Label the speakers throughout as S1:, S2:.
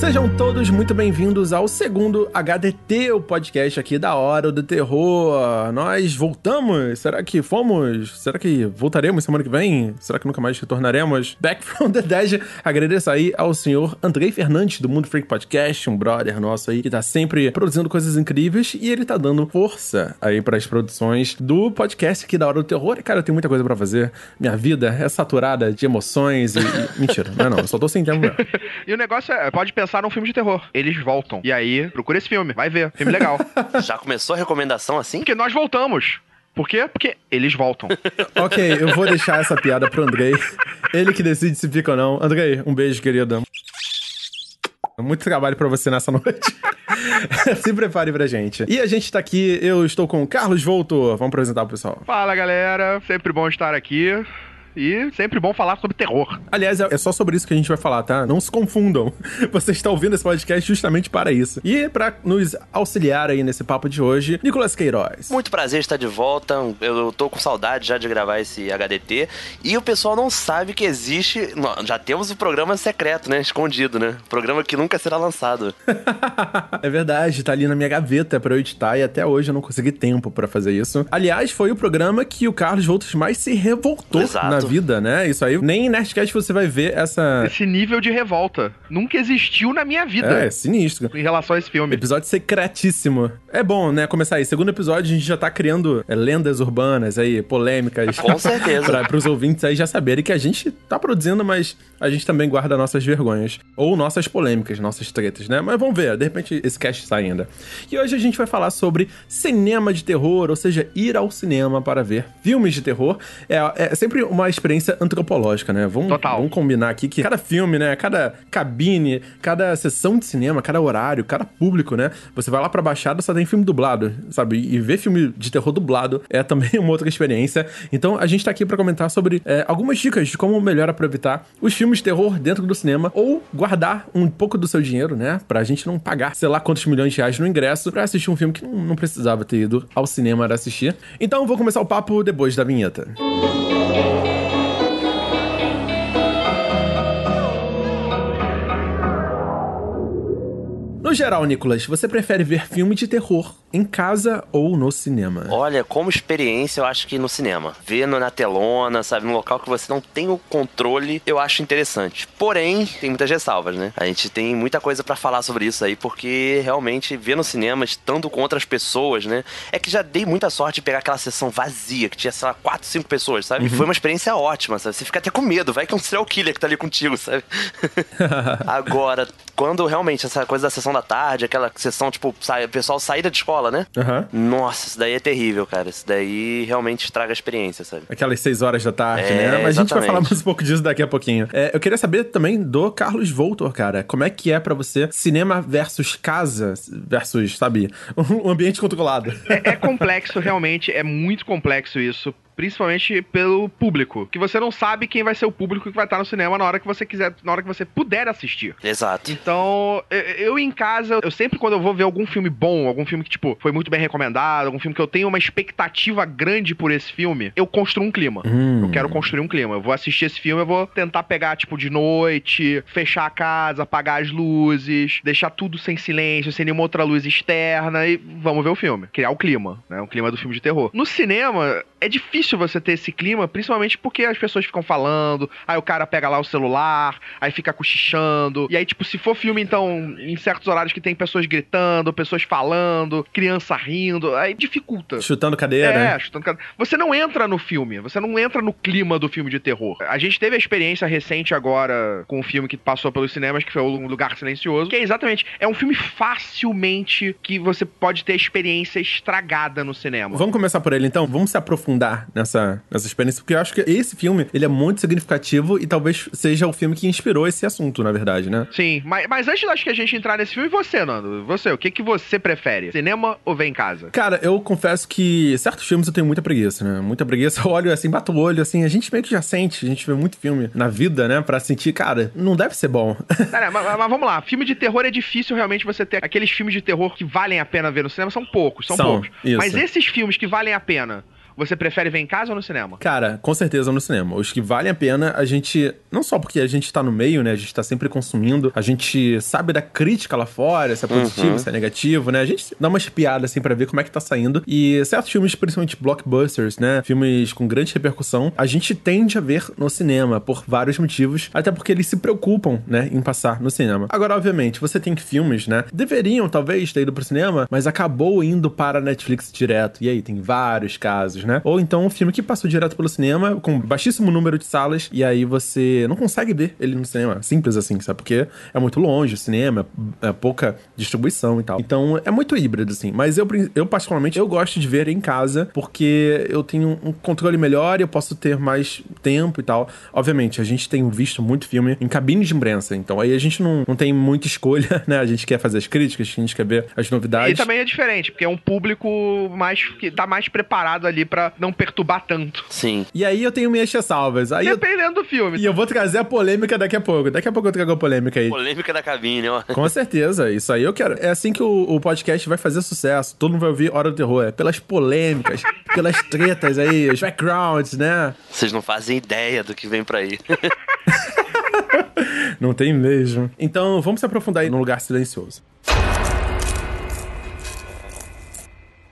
S1: Sejam todos muito bem-vindos ao segundo HDT, o podcast aqui da Hora do Terror. Nós voltamos? Será que fomos? Será que voltaremos semana que vem? Será que nunca mais retornaremos? Back from the Dead. Agradeço aí ao senhor Andrei Fernandes, do Mundo Freak Podcast, um brother nosso aí, que tá sempre produzindo coisas incríveis e ele tá dando força aí para as produções do podcast aqui da Hora do Terror. E, cara, eu tenho muita coisa para fazer. Minha vida é saturada de emoções e... Mentira, não é não, eu só tô sem tempo.
S2: E o negócio é, pode pensar num filme de terror. Eles voltam. E aí, procura esse filme. Vai ver. Filme legal.
S3: Já começou a recomendação assim?
S2: Porque nós voltamos. Por quê? Porque eles voltam.
S1: Ok, eu vou deixar essa piada pro Andrei. Ele que decide se fica ou não. Andrei, um beijo, querido. Muito trabalho pra você nessa noite. se prepare pra gente. E a gente tá aqui, eu estou com o Carlos Voltor. Vamos apresentar pro pessoal.
S2: Fala, galera. Sempre bom estar aqui. E sempre bom falar sobre terror.
S1: Aliás, é só sobre isso que a gente vai falar, tá? Não se confundam. Você está ouvindo esse podcast justamente para isso. E para nos auxiliar aí nesse papo de hoje, Nicolas Queiroz.
S3: Muito prazer estar de volta. Eu tô com saudade já de gravar esse HDT. E o pessoal não sabe que existe. Já temos o programa secreto, né? Escondido, né? Programa que nunca será lançado.
S1: é verdade, tá ali na minha gaveta para eu editar e até hoje eu não consegui tempo para fazer isso. Aliás, foi o programa que o Carlos Voltos mais se revoltou
S3: Exato.
S1: na vida, né? Isso aí, nem em Nerdcast você vai ver essa.
S2: Esse nível de revolta nunca existiu na minha vida.
S1: É, sinistro.
S2: Em relação a esse filme.
S1: Episódio secretíssimo. É bom, né? Começar aí. Segundo episódio, a gente já tá criando é, lendas urbanas aí, polêmicas.
S3: Com certeza.
S1: pra, pros ouvintes aí já saberem que a gente tá produzindo, mas a gente também guarda nossas vergonhas. Ou nossas polêmicas, nossas tretas, né? Mas vamos ver, de repente esse cast sai ainda. E hoje a gente vai falar sobre cinema de terror, ou seja, ir ao cinema para ver filmes de terror. É, é sempre uma experiência antropológica, né? Vamos,
S2: Total.
S1: vamos combinar aqui que cada filme, né? Cada cabine, cada sessão de cinema, cada horário, cada público, né? Você vai lá pra Baixada, só tem filme dublado, sabe? E ver filme de terror dublado é também uma outra experiência. Então a gente tá aqui pra comentar sobre é, algumas dicas de como melhor aproveitar os filmes de terror dentro do cinema ou guardar um pouco do seu dinheiro, né? Pra gente não pagar, sei lá quantos milhões de reais no ingresso pra assistir um filme que não, precisava ter ido ao cinema para assistir. Então vou começar o papo depois da vinheta. No geral, Nicolas, você prefere ver filme de terror em casa ou no cinema?
S3: Olha, como experiência, eu acho que no cinema. Ver no- na telona, sabe, num local que você não tem o controle, eu acho interessante. Porém, tem muitas ressalvas, né? A gente tem muita coisa pra falar sobre isso aí, porque realmente ver no cinema, estando com outras pessoas, né? É que já dei muita sorte de pegar aquela sessão vazia, que tinha, sei lá, quatro, cinco pessoas, sabe? E foi uma experiência ótima, sabe? Você fica até com medo, vai que é um serial killer que tá ali contigo, sabe? Agora, quando realmente essa coisa da sessão da tarde, aquela sessão, tipo, sai, o pessoal saída de escola, né?
S1: Aham.
S3: Nossa, isso daí é terrível, cara. Isso daí realmente estraga a experiência, sabe?
S1: Aquelas seis horas da tarde,
S3: É,
S1: né? Mas a gente vai
S3: exatamente.
S1: falar mais um pouco disso daqui a pouquinho. É, eu queria saber também do Carlos Voltor, cara. Como é que é pra você cinema versus casa versus, sabe, um ambiente controlado?
S2: É, é complexo, realmente. É muito complexo isso. Principalmente pelo público. Que você não sabe quem vai ser o público que vai estar no cinema na hora que você quiser, na hora que você puder assistir.
S3: Exato.
S2: Então, eu, eu em casa, eu sempre quando eu vou ver algum filme bom, algum filme que, tipo, foi muito bem recomendado, algum filme que eu tenho uma expectativa grande por esse filme, eu construo um clima.
S1: Hum.
S2: Eu quero construir um clima. Eu vou assistir esse filme, eu vou tentar pegar, tipo, de noite, fechar a casa, apagar as luzes, deixar tudo sem silêncio, sem nenhuma outra luz externa e vamos ver o filme. Criar o clima, né? O clima do filme de terror. No cinema, é difícil você ter esse clima, principalmente porque as pessoas ficam falando, aí o cara pega lá o celular, aí fica cochichando, e aí, tipo, se for filme, então, em certos horários que tem pessoas gritando, pessoas falando, criança rindo, aí dificulta.
S1: Chutando cadeira.
S2: É, chutando cada... Você não entra no filme, você não entra no clima do filme de terror. A gente teve a experiência recente agora com um filme que passou pelos cinemas, que foi O Lugar Silencioso, que é exatamente, é um filme facilmente que você pode ter a experiência estragada no cinema.
S1: Vamos começar por ele então? Vamos se aprofundar nessa, nessa experiência, porque eu acho que esse filme, ele é muito significativo e talvez seja o filme que inspirou esse assunto, na verdade, né?
S2: Sim, mas, mas antes acho que a gente entrar nesse filme, e você, Nando? Você, o que, que você prefere? Cinema ou ver em casa?
S1: Cara, eu confesso que certos filmes eu tenho muita preguiça, né? Muita preguiça. Eu olho assim, bato o olho, assim, a gente meio que já sente, a gente vê muito filme na vida, né? Pra sentir, cara, não deve ser bom.
S2: Cara, mas, mas vamos lá, filme de terror é difícil realmente você ter aqueles filmes de terror que valem a pena ver no cinema, são poucos, são,
S1: São,
S2: poucos.
S1: isso.
S2: Mas esses filmes que valem a pena, você prefere ver em casa ou no cinema?
S1: Cara, com certeza no cinema. Os que valem a pena, a gente. Não só porque a gente tá no meio, né? A gente tá sempre consumindo, a gente sabe da crítica lá fora, se é positivo,
S3: Uhum.
S1: se é negativo, né? A gente dá uma espiada assim pra ver como é que tá saindo. E certos filmes, principalmente blockbusters, né? Filmes com grande repercussão, a gente tende a ver no cinema por vários motivos, até porque eles se preocupam, né, em passar no cinema. Agora, obviamente, você tem filmes, né? Deveriam talvez ter ido pro cinema, mas acabou indo para a Netflix direto. E aí tem vários casos, né? Ou então um filme que passou direto pelo cinema com baixíssimo número de salas e aí você não consegue ver ele no cinema. Simples assim, sabe? Porque é muito longe o cinema, é pouca distribuição e tal. Então é muito híbrido, assim. Mas eu, eu particularmente, eu gosto de ver em casa porque eu tenho um controle melhor e eu posso ter mais tempo e tal. Obviamente, a gente tem visto muito filme em cabine de imprensa, então aí a gente não, não tem muita escolha, né? A gente quer fazer as críticas, a gente quer ver as novidades.
S2: E também é diferente, porque é um público mais que tá mais preparado ali pra não perturbar tanto.
S3: Sim.
S1: E aí eu tenho minhas ressalvas. Aí eu...
S2: Dependendo do filme.
S1: E eu vou trazer a polêmica daqui a pouco. Daqui a pouco eu trago a polêmica aí.
S3: Polêmica da cabine, ó.
S1: Com certeza, isso aí eu quero. É assim que o, o podcast vai fazer sucesso. Todo mundo vai ouvir Hora do Terror. É pelas polêmicas, pelas tretas aí, os backgrounds, né?
S3: Vocês não fazem ideia do que vem pra aí.
S1: Não tem mesmo. Então vamos se aprofundar aí num lugar silencioso.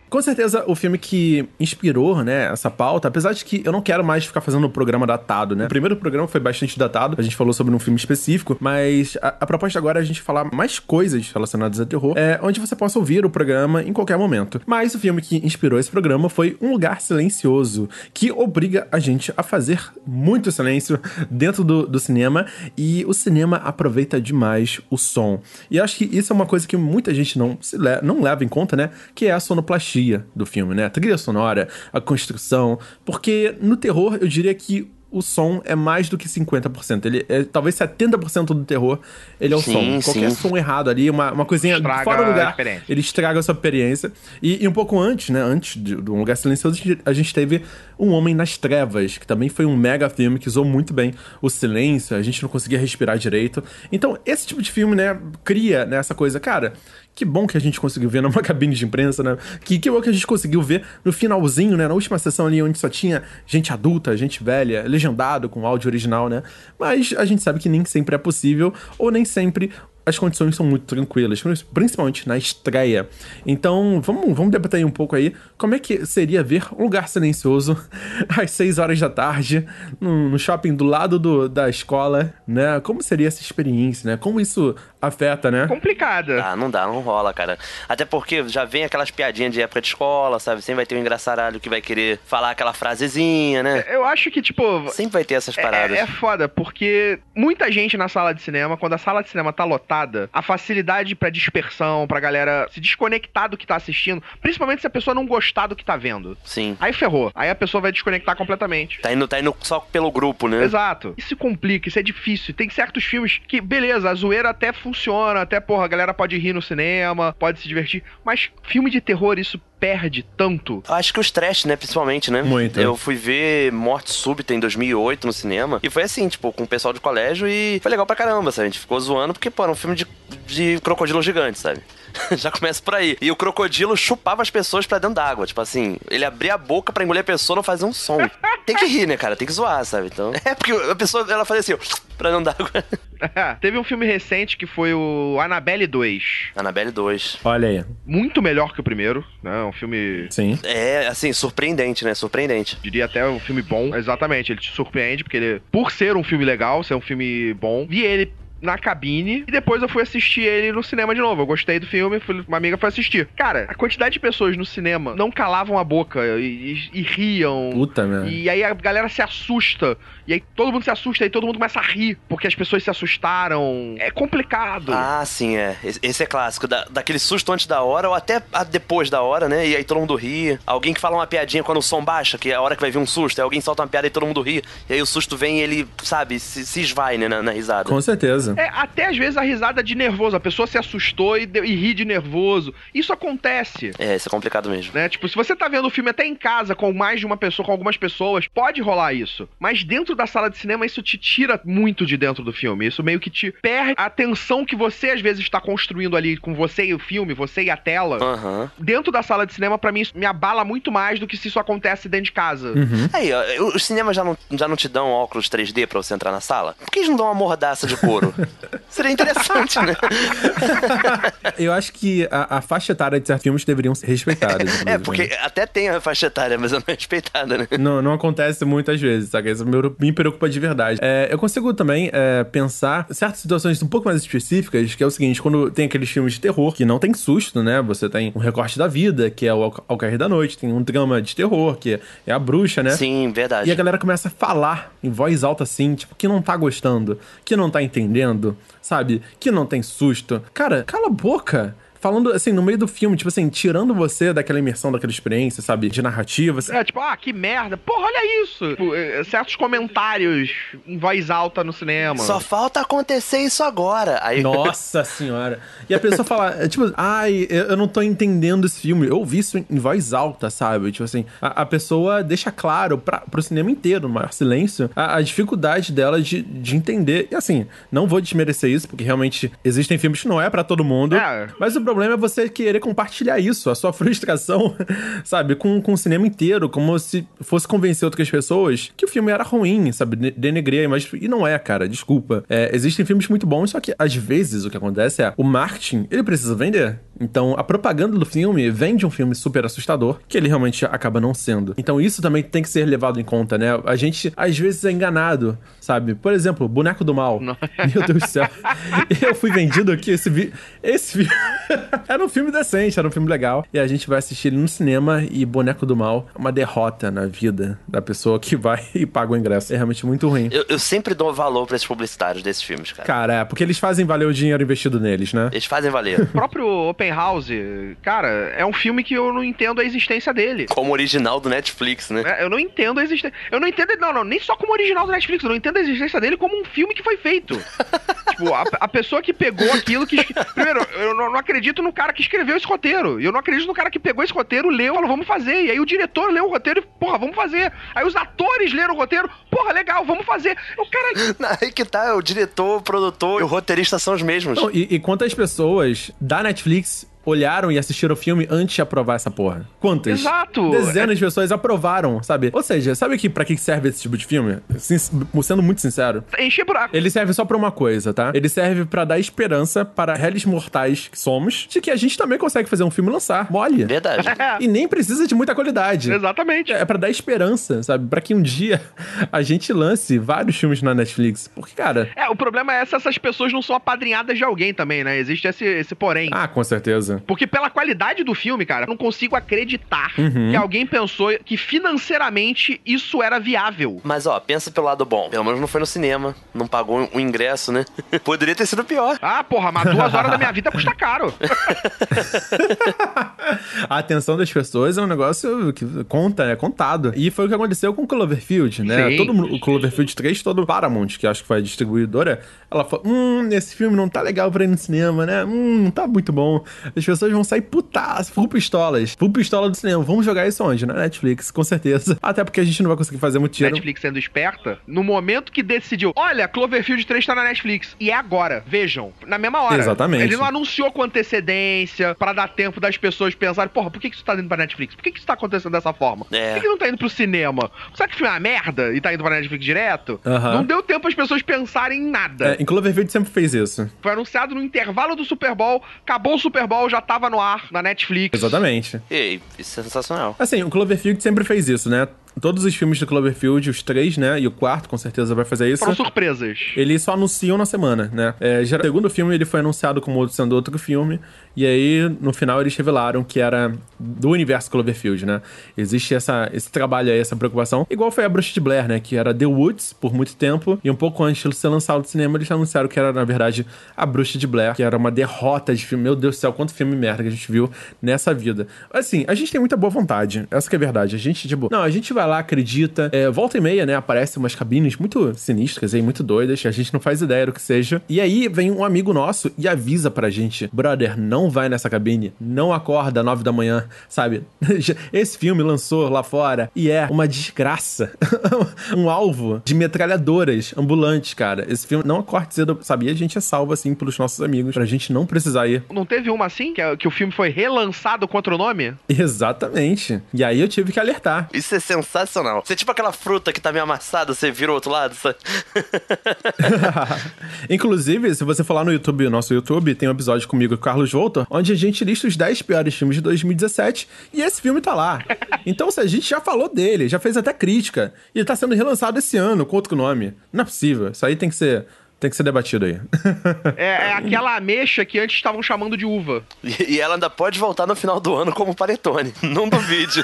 S1: Com certeza, o filme que inspirou, né, essa pauta, apesar de que eu não quero mais ficar fazendo o programa datado, né? O primeiro programa foi bastante datado, a gente falou sobre um filme específico, mas a, a proposta agora é a gente falar mais coisas relacionadas a terror, é, onde você possa ouvir o programa em qualquer momento. Mas o filme que inspirou esse programa foi Um Lugar Silencioso, que obriga a gente a fazer muito silêncio dentro do, do cinema, e o cinema aproveita demais o som. E acho que isso é uma coisa que muita gente não, se le não leva em conta, né? Que é a sonoplastia do filme, né? A trilha sonora, a construção. Porque no terror, eu diria que o som é mais do que 50%. Ele é talvez 70% do terror, ele é o
S3: Sim,
S1: som. Qualquer
S3: sim.
S1: som errado ali, uma, uma coisinha
S2: Estraga
S1: fora do lugar, ele estraga a sua experiência. E, e um pouco antes, né? Antes de, de Um Lugar Silencioso, a gente- a gente teve Um Homem nas Trevas, que também foi um mega filme que usou muito bem o silêncio, a gente não conseguia respirar direito. Então, esse tipo de filme, né, cria né, essa coisa, cara. Que bom que a gente conseguiu ver numa cabine de imprensa, né? Que, que bom que a gente conseguiu ver no finalzinho, né? Na última sessão ali, onde só tinha gente adulta, gente velha, legendado com áudio original, né? Mas a gente sabe que nem sempre é possível, ou nem sempre as condições são muito tranquilas, principalmente na estreia. Então, vamos, vamos debater um pouco aí como é que seria ver um lugar silencioso às 6 horas da tarde, no, no shopping do lado do- da escola, né? Como seria essa experiência, né? Como isso afeta, né?
S2: Complicada.
S3: Ah, não dá, não rola, cara. Até porque já vem aquelas piadinhas de época de escola, sabe? Sempre vai ter um engraçaralho que vai querer falar aquela frasezinha, né?
S2: Eu acho que, tipo.
S3: Sempre vai ter essas paradas.
S2: É, é foda, porque muita gente na sala de cinema, quando a sala de cinema tá lotada, a facilidade pra dispersão, pra galera se desconectar do que tá assistindo, principalmente se a pessoa não gostar do que tá vendo.
S3: Sim.
S2: Aí ferrou. Aí a pessoa vai desconectar completamente.
S3: Tá indo, tá indo só pelo grupo, né?
S2: Exato. Isso complica, isso é difícil. Tem certos filmes que, beleza, a zoeira até funciona, até, porra, a galera pode rir no cinema, pode se divertir. Mas filme de terror, isso perde tanto.
S3: Eu Acho que os trash, né, principalmente, né?
S1: Muito.
S3: Eu fui ver Morte Súbita em 2008 no cinema. E foi assim, tipo, com o pessoal de colégio e foi legal pra caramba, sabe? A gente ficou zoando porque, pô, era um filme de, de crocodilo gigante, sabe? Já começa por aí. E o crocodilo chupava as pessoas pra dentro d'água. Tipo assim, ele abria a boca pra engolir a pessoa não fazer um som. Tem que rir, né, cara? Tem que zoar, sabe? Então. É porque a pessoa, ela fazia assim, ó, pra dentro d'água.
S2: Teve um filme recente que foi o Annabelle 2.
S3: Annabelle 2.
S1: Olha aí.
S2: Muito melhor que o primeiro, né? Um filme
S1: Sim.
S3: É, assim, surpreendente, né? Surpreendente.
S2: diria até um filme bom. Exatamente, ele te surpreende, porque ele, por ser um filme legal, ser um filme bom, vi ele na cabine e depois eu fui assistir ele no cinema de novo. Eu gostei do filme, fui- uma amiga foi assistir. Cara, a quantidade de pessoas no cinema não calavam a boca e, e- e riam.
S1: Puta, né?
S2: E aí a galera se assusta. E aí todo mundo se assusta e todo mundo começa a rir. Porque as pessoas se assustaram. É complicado.
S3: Ah, sim, é. Esse- é clássico. Da, daquele susto antes da hora ou até a- depois da hora, né? E aí todo mundo ri. Alguém que fala uma piadinha quando o som baixa, que é a hora que vai vir um susto. Aí alguém solta uma piada e todo mundo ri. E aí o susto vem e ele, sabe, se, se esvai, né, na, na risada.
S1: Com certeza. Certeza.
S2: É, até às vezes a risada de nervoso. A pessoa se assustou e, deu- e ri de nervoso. Isso acontece.
S3: É, isso é complicado mesmo.
S2: Né? Tipo, se você tá vendo o filme até em casa com mais de uma pessoa, com algumas pessoas, pode rolar isso. Mas dentro da sala de cinema, isso te tira muito de dentro do filme. Isso meio que te perde a tensão que você às vezes está construindo ali com você e o filme, você e a tela.
S3: Aham.
S2: Dentro da sala de cinema, pra mim, isso me abala muito mais do que se isso acontece dentro de casa.
S1: Uhum.
S3: Aí, ó, os cinemas já não, já não te dão óculos 3D pra você entrar na sala? Por que eles não dão uma mordaça de couro? Seria interessante, né?
S1: Eu acho que a, a faixa etária de certos filmes deveriam ser respeitadas.
S3: É, porque
S1: né?
S3: até tem a faixa etária, mas ela não é respeitada, né?
S1: Não, não acontece muitas vezes, sabe? Isso me preocupa de verdade. É, eu consigo também é, pensar certas situações um pouco mais específicas, que é o seguinte, quando tem aqueles filmes de terror que não tem susto, né? Você tem um recorte da vida, que é o Ao- Ao Cair da Noite, tem um drama de terror, que é a bruxa, né?
S3: Sim, verdade.
S1: E a galera começa a falar em voz alta assim, tipo, que não tá gostando, que não tá entendendo, sabe? Que não tem susto. Cara, cala a boca. Falando assim, no meio do filme, tipo assim, tirando você daquela imersão, daquela experiência, sabe? De narrativa.
S2: É, tipo, ah, que merda. Porra, olha isso. Tipo, é, certos comentários em voz alta no cinema.
S3: Só falta acontecer isso agora. Aí,
S1: Nossa senhora. E a pessoa fala, é, tipo, ai, eu não tô entendendo esse filme. Eu ouvi isso em voz alta, sabe? Tipo assim, a, a pessoa deixa claro pra, pro cinema inteiro, no maior silêncio, a, a dificuldade dela de, de entender. E assim, não vou desmerecer isso, porque realmente existem filmes que não é pra todo mundo.
S2: É.
S1: Mas o problema é você querer compartilhar isso, a sua frustração, sabe, com, com o cinema inteiro, como se fosse convencer outras pessoas que o filme era ruim, sabe, de- denegrir a imagem. E não é, cara, desculpa. É, existem filmes muito bons, só que às vezes o que acontece é o marketing, ele precisa vender. Então a propaganda do filme vende um filme super assustador, que ele realmente acaba não sendo. Então isso também tem que ser levado em conta, né? A gente às vezes é enganado, sabe? Por exemplo, Boneco do Mal.
S2: Não.
S1: Meu Deus do céu. Eu fui vendido aqui, esse, vi... esse filme. era um filme decente, era um filme legal. E a gente vai assistir ele no cinema e Boneco do Mal é uma derrota na vida da pessoa que vai e paga o ingresso. É realmente muito ruim.
S3: eu, eu sempre dou valor pra esses publicitários desses filmes, cara.
S1: Cara, é, porque eles fazem valer o dinheiro investido neles, né?
S3: Eles fazem valer.
S2: O próprio Open House, cara, é um filme que eu não entendo a existência dele.
S3: Como original do Netflix, né?
S2: É, Eu não entendo a existência. Eu não entendo. Não, não, nem só como original do Netflix. Eu não entendo a existência dele como um filme que foi feito. Tipo, a, a pessoa que pegou aquilo que. Primeiro, eu não, não acredito no cara que escreveu esse roteiro. Eu não acredito no cara que pegou esse roteiro, leu, falou, vamos fazer. E aí o diretor leu o roteiro e, porra, vamos fazer. Aí os atores leram o roteiro, porra, legal, vamos fazer. O cara.
S3: Aí que tá, o diretor, o produtor e o roteirista são os mesmos.
S1: Não, e, e quantas pessoas da Netflix olharam e assistiram o filme antes de aprovar essa porra? Quantas?
S2: Exato.
S1: Dezenas de pessoas aprovaram, sabe? Ou seja, sabe que, pra que serve esse tipo de filme? Sin- sendo muito sincero.
S2: Encher buraco.
S1: Ele serve só pra uma coisa, tá? Ele serve pra dar esperança para réis mortais que somos de que a gente também consegue fazer um filme e lançar. Mole.
S3: Verdade.
S1: E nem precisa de muita qualidade.
S2: Exatamente.
S1: É pra dar esperança, sabe? Pra que um dia a gente lance vários filmes na Netflix. Porque, cara.
S2: É, o problema é se essas pessoas não são apadrinhadas de alguém também, né? Existe esse, esse porém.
S1: Ah, com certeza.
S2: Porque pela qualidade do filme, cara, eu não consigo acreditar
S1: Uhum.
S2: que alguém pensou que financeiramente isso era viável.
S3: Mas ó, pensa pelo lado bom. Pelo menos não foi no cinema. Não pagou o ingresso, né? Poderia ter sido pior.
S2: Ah, porra, mas duas horas da minha vida custa caro.
S1: a atenção das pessoas é um negócio que conta, é contado. E foi o que aconteceu com o Cloverfield, né?
S2: Sim.
S1: Todo mundo, o Cloverfield 3, todo Paramount, que acho que foi a distribuidora, ela falou: hum, esse filme não tá legal pra ir no cinema, né? Hum, não tá muito bom. As pessoas vão sair putas, full pistolas. Full pistola do cinema. Vamos jogar isso onde? Na Netflix, com certeza. Até porque a gente não vai conseguir fazer muito dinheiro.
S2: Netflix sendo esperta, no momento que decidiu, olha, Cloverfield 3 tá na Netflix. E é agora, vejam, na mesma hora.
S1: Exatamente.
S2: Ele não anunciou com antecedência pra dar tempo das pessoas pensarem, porra, por que que isso tá indo pra Netflix? Por que que isso tá acontecendo dessa forma?
S3: É.
S2: Por que que não tá indo pro cinema? Será que o filme é uma merda e tá indo pra Netflix direto?
S1: Aham.
S2: Não deu tempo as pessoas pensarem em nada.
S1: É, em Cloverfield sempre fez isso.
S2: Foi anunciado no intervalo do Super Bowl, acabou o Super Bowl, já tava no ar na Netflix.
S1: Exatamente.
S3: E isso é sensacional.
S1: Assim, o Cloverfield sempre fez isso, né? Todos os filmes do Cloverfield, os três, né? E o quarto, com certeza, vai fazer isso.
S2: Foram surpresas.
S1: Eles só anunciam na semana, né? É, já, o segundo filme ele foi anunciado como sendo outro filme. E aí, no final, eles revelaram que era do universo Cloverfield, né? Existe essa, esse trabalho aí, essa preocupação. Igual foi a Bruxa de Blair, né? Que era The Woods por muito tempo. E um pouco antes de ser lançado no cinema, eles anunciaram que era, na verdade, a Bruxa de Blair. Que era uma derrota de filme. Meu Deus do céu, quanto filme merda que a gente viu nessa vida. Assim, a gente tem muita boa vontade. Essa que é a verdade. A gente, tipo, não, a gente vai lá, acredita. É, volta e meia, né? Aparecem umas cabines muito sinistras aí, muito doidas, a gente não faz ideia do que seja. E aí vem um amigo nosso e avisa pra gente: brother, não vai nessa cabine, não acorda às nove da manhã, sabe? Esse filme lançou lá fora e é uma desgraça. um alvo de metralhadoras ambulantes, cara. Esse filme não acorde cedo, sabia? A gente é salvo assim pelos nossos amigos, pra gente não precisar ir.
S2: Não teve uma assim? Que, é- que o filme foi relançado com outro nome?
S1: Exatamente. E aí eu tive que alertar.
S3: Isso é sensacional. Você é tipo aquela fruta que tá meio amassada, você vira o outro lado, sabe?
S1: Inclusive, se você for lá no YouTube, nosso YouTube, tem um episódio comigo e com onde a gente lista os 10 piores filmes de 2017 e esse filme tá lá. Então, se a gente já falou dele, já fez até crítica, e ele tá sendo relançado esse ano com outro nome. Não é possível. Isso aí tem que ser. Tem que ser debatido aí.
S2: É, é aquela ameixa que antes estavam chamando de uva.
S3: E, e ela ainda pode voltar no final do ano como panetone. Não duvide.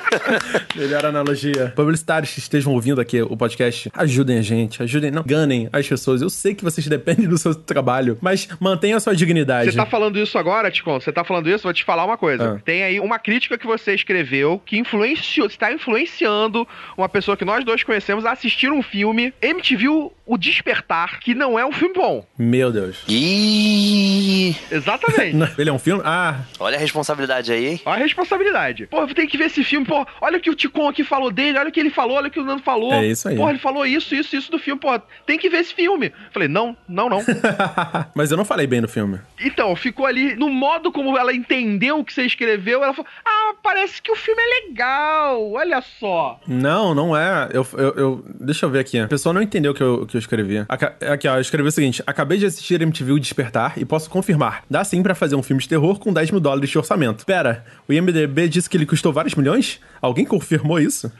S1: Melhor analogia. Publicitários que estejam ouvindo aqui o podcast, ajudem a gente, ajudem, não ganem as pessoas. Eu sei que vocês dependem do seu trabalho, mas mantenham a sua dignidade.
S2: Você tá falando isso agora, Ticon? Você tá falando isso? Vou te falar uma coisa.
S1: Ah.
S2: Tem aí uma crítica que você escreveu que influenciou, está influenciando uma pessoa que nós dois conhecemos a assistir um filme MTV O Despertar, que não é um filme bom.
S1: Meu Deus.
S3: Ih,
S2: Exatamente.
S1: Ele é um filme? Ah,
S3: olha a responsabilidade aí, hein?
S2: Olha a responsabilidade. Pô, tem que ver esse filme. Pô, olha o que o Ticon aqui falou dele, olha o que ele falou, olha o que o Nando falou.
S1: É isso aí.
S2: Pô, ele falou isso, isso, isso do filme. Pô, tem que ver esse filme. Falei, não, não, não.
S1: mas eu não falei bem do filme.
S2: Então, ficou ali, no modo como ela entendeu o que você escreveu, ela falou: Ah, parece que o filme é legal, olha só.
S1: Não, não é. Eu, eu, eu- deixa eu ver aqui. A pessoa não entendeu o que eu, o que eu escrevi. Aca- Aqui, ó, eu escrevi o seguinte: Acabei de assistir MTV O Despertar e posso confirmar. Dá sim pra fazer um filme de terror com 10 mil dólares de orçamento. Pera, o IMDB disse que ele custou vários milhões? Alguém confirmou isso?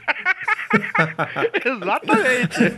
S2: Exatamente.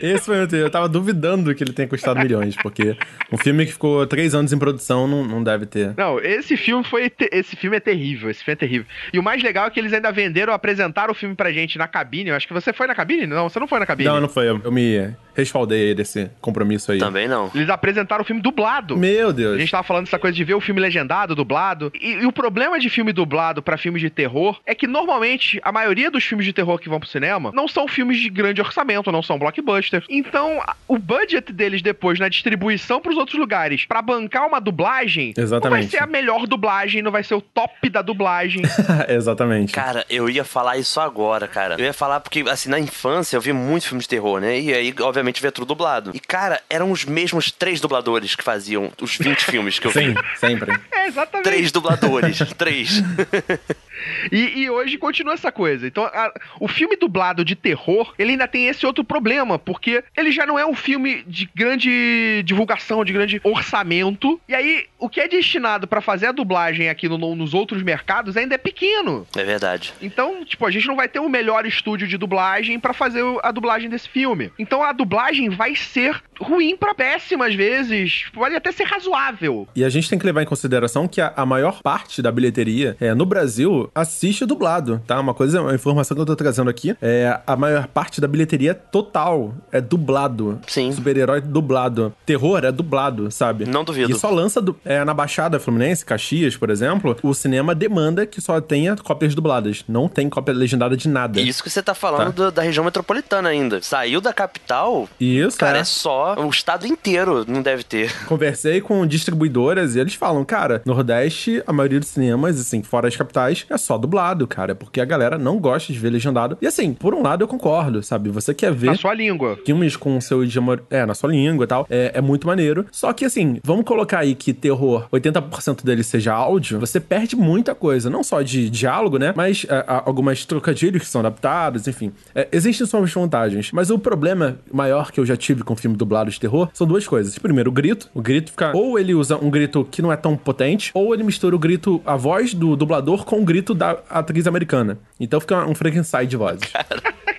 S1: Esse foi o meu Eu tava duvidando que ele tenha custado milhões, porque um filme que ficou três anos em produção não, não deve ter.
S2: Não, esse filme foi. Esse filme é terrível. Esse filme é terrível. E o mais legal é que eles ainda venderam, apresentaram o filme pra gente na cabine. Eu acho que você foi na cabine? Não, você não foi na cabine.
S1: Não, não foi. Eu, eu me respaldei aí desse compromisso aí.
S3: Também não.
S2: Eles apresentaram o filme dublado.
S1: Meu
S2: A
S1: Deus.
S2: gente tava falando dessa coisa de ver o filme legendado, dublado. E, e o problema de filme dublado pra filmes de terror é que normalmente a maioria dos filmes de terror que vão pro cinema não são filmes de grande orçamento, não são blockbusters. Então, a- o budget deles depois na distribuição pros outros lugares pra bancar uma dublagem não vai
S1: Exatamente.
S2: ser a melhor dublagem, não vai ser o top da dublagem.
S1: Exatamente.
S3: Cara, eu ia falar isso agora, cara. Eu ia falar porque, assim, na infância eu vi muitos filmes de terror, né? E aí, obviamente, via tudo dublado. E, cara, eram os mesmos três dubladores que faziam os 20 filmes que eu
S1: Sim,
S3: vi.
S1: sempre.
S2: é, exatamente.
S3: Três dubladores. três.
S2: E, e hoje continua essa coisa. Então, a- o filme dublado de terror, ele ainda tem esse outro problema, porque ele já não é um filme de grande divulgação, de grande orçamento. E aí, o que é destinado pra fazer a dublagem aqui no- no- nos outros mercados ainda é pequeno.
S3: É verdade.
S2: Então, tipo, a gente não vai ter o melhor estúdio de dublagem pra fazer a dublagem desse filme. Então, a dublagem vai ser ruim pra péssima às vezes. Pode até ser razoável.
S1: E a gente tem que levar em consideração que a, a maior parte da bilheteria é, no Brasil assiste dublado, tá? Uma coisa, uma informação que eu tô trazendo aqui é a maior parte da bilheteria total é dublado.
S3: Sim.
S1: Super-herói dublado. Terror é dublado, sabe?
S3: Não duvido.
S1: E só lança du- é, na Baixada Fluminense, Caxias, por exemplo, o cinema demanda que só tenha cópias dubladas. Não tem cópia legendada de nada.
S3: Isso que você tá falando do- da região metropolitana ainda. Saiu da capital,
S1: Isso,
S3: cara,
S1: é.
S3: é só. O estado inteiro não deve ter.
S1: Conversei com distribuidoras e eles falam, cara, Nordeste, a maioria dos cinemas, assim, fora as capitais, é só dublado, cara, porque a galera não gosta de ver legendado. E assim, por um lado eu concordo, sabe? Você quer ver
S2: Na sua língua.
S1: filmes com o seu idioma, é, na sua língua e tal, é, é muito maneiro. Só que assim, vamos colocar aí que terror, 80% dele seja áudio, você perde muita coisa, não só de diálogo, né? Mas é, algumas trocadilhos que são adaptados, enfim. É, existem suas vantagens, mas o problema maior que eu já tive com filme dublado de terror são duas coisas. Primeiro, o grito. O grito fica. Ou ele usa um grito que não é tão potente, ou ele mistura o grito, a voz do dublador com o grito da atriz americana. Então fica um Frankenstein de vozes.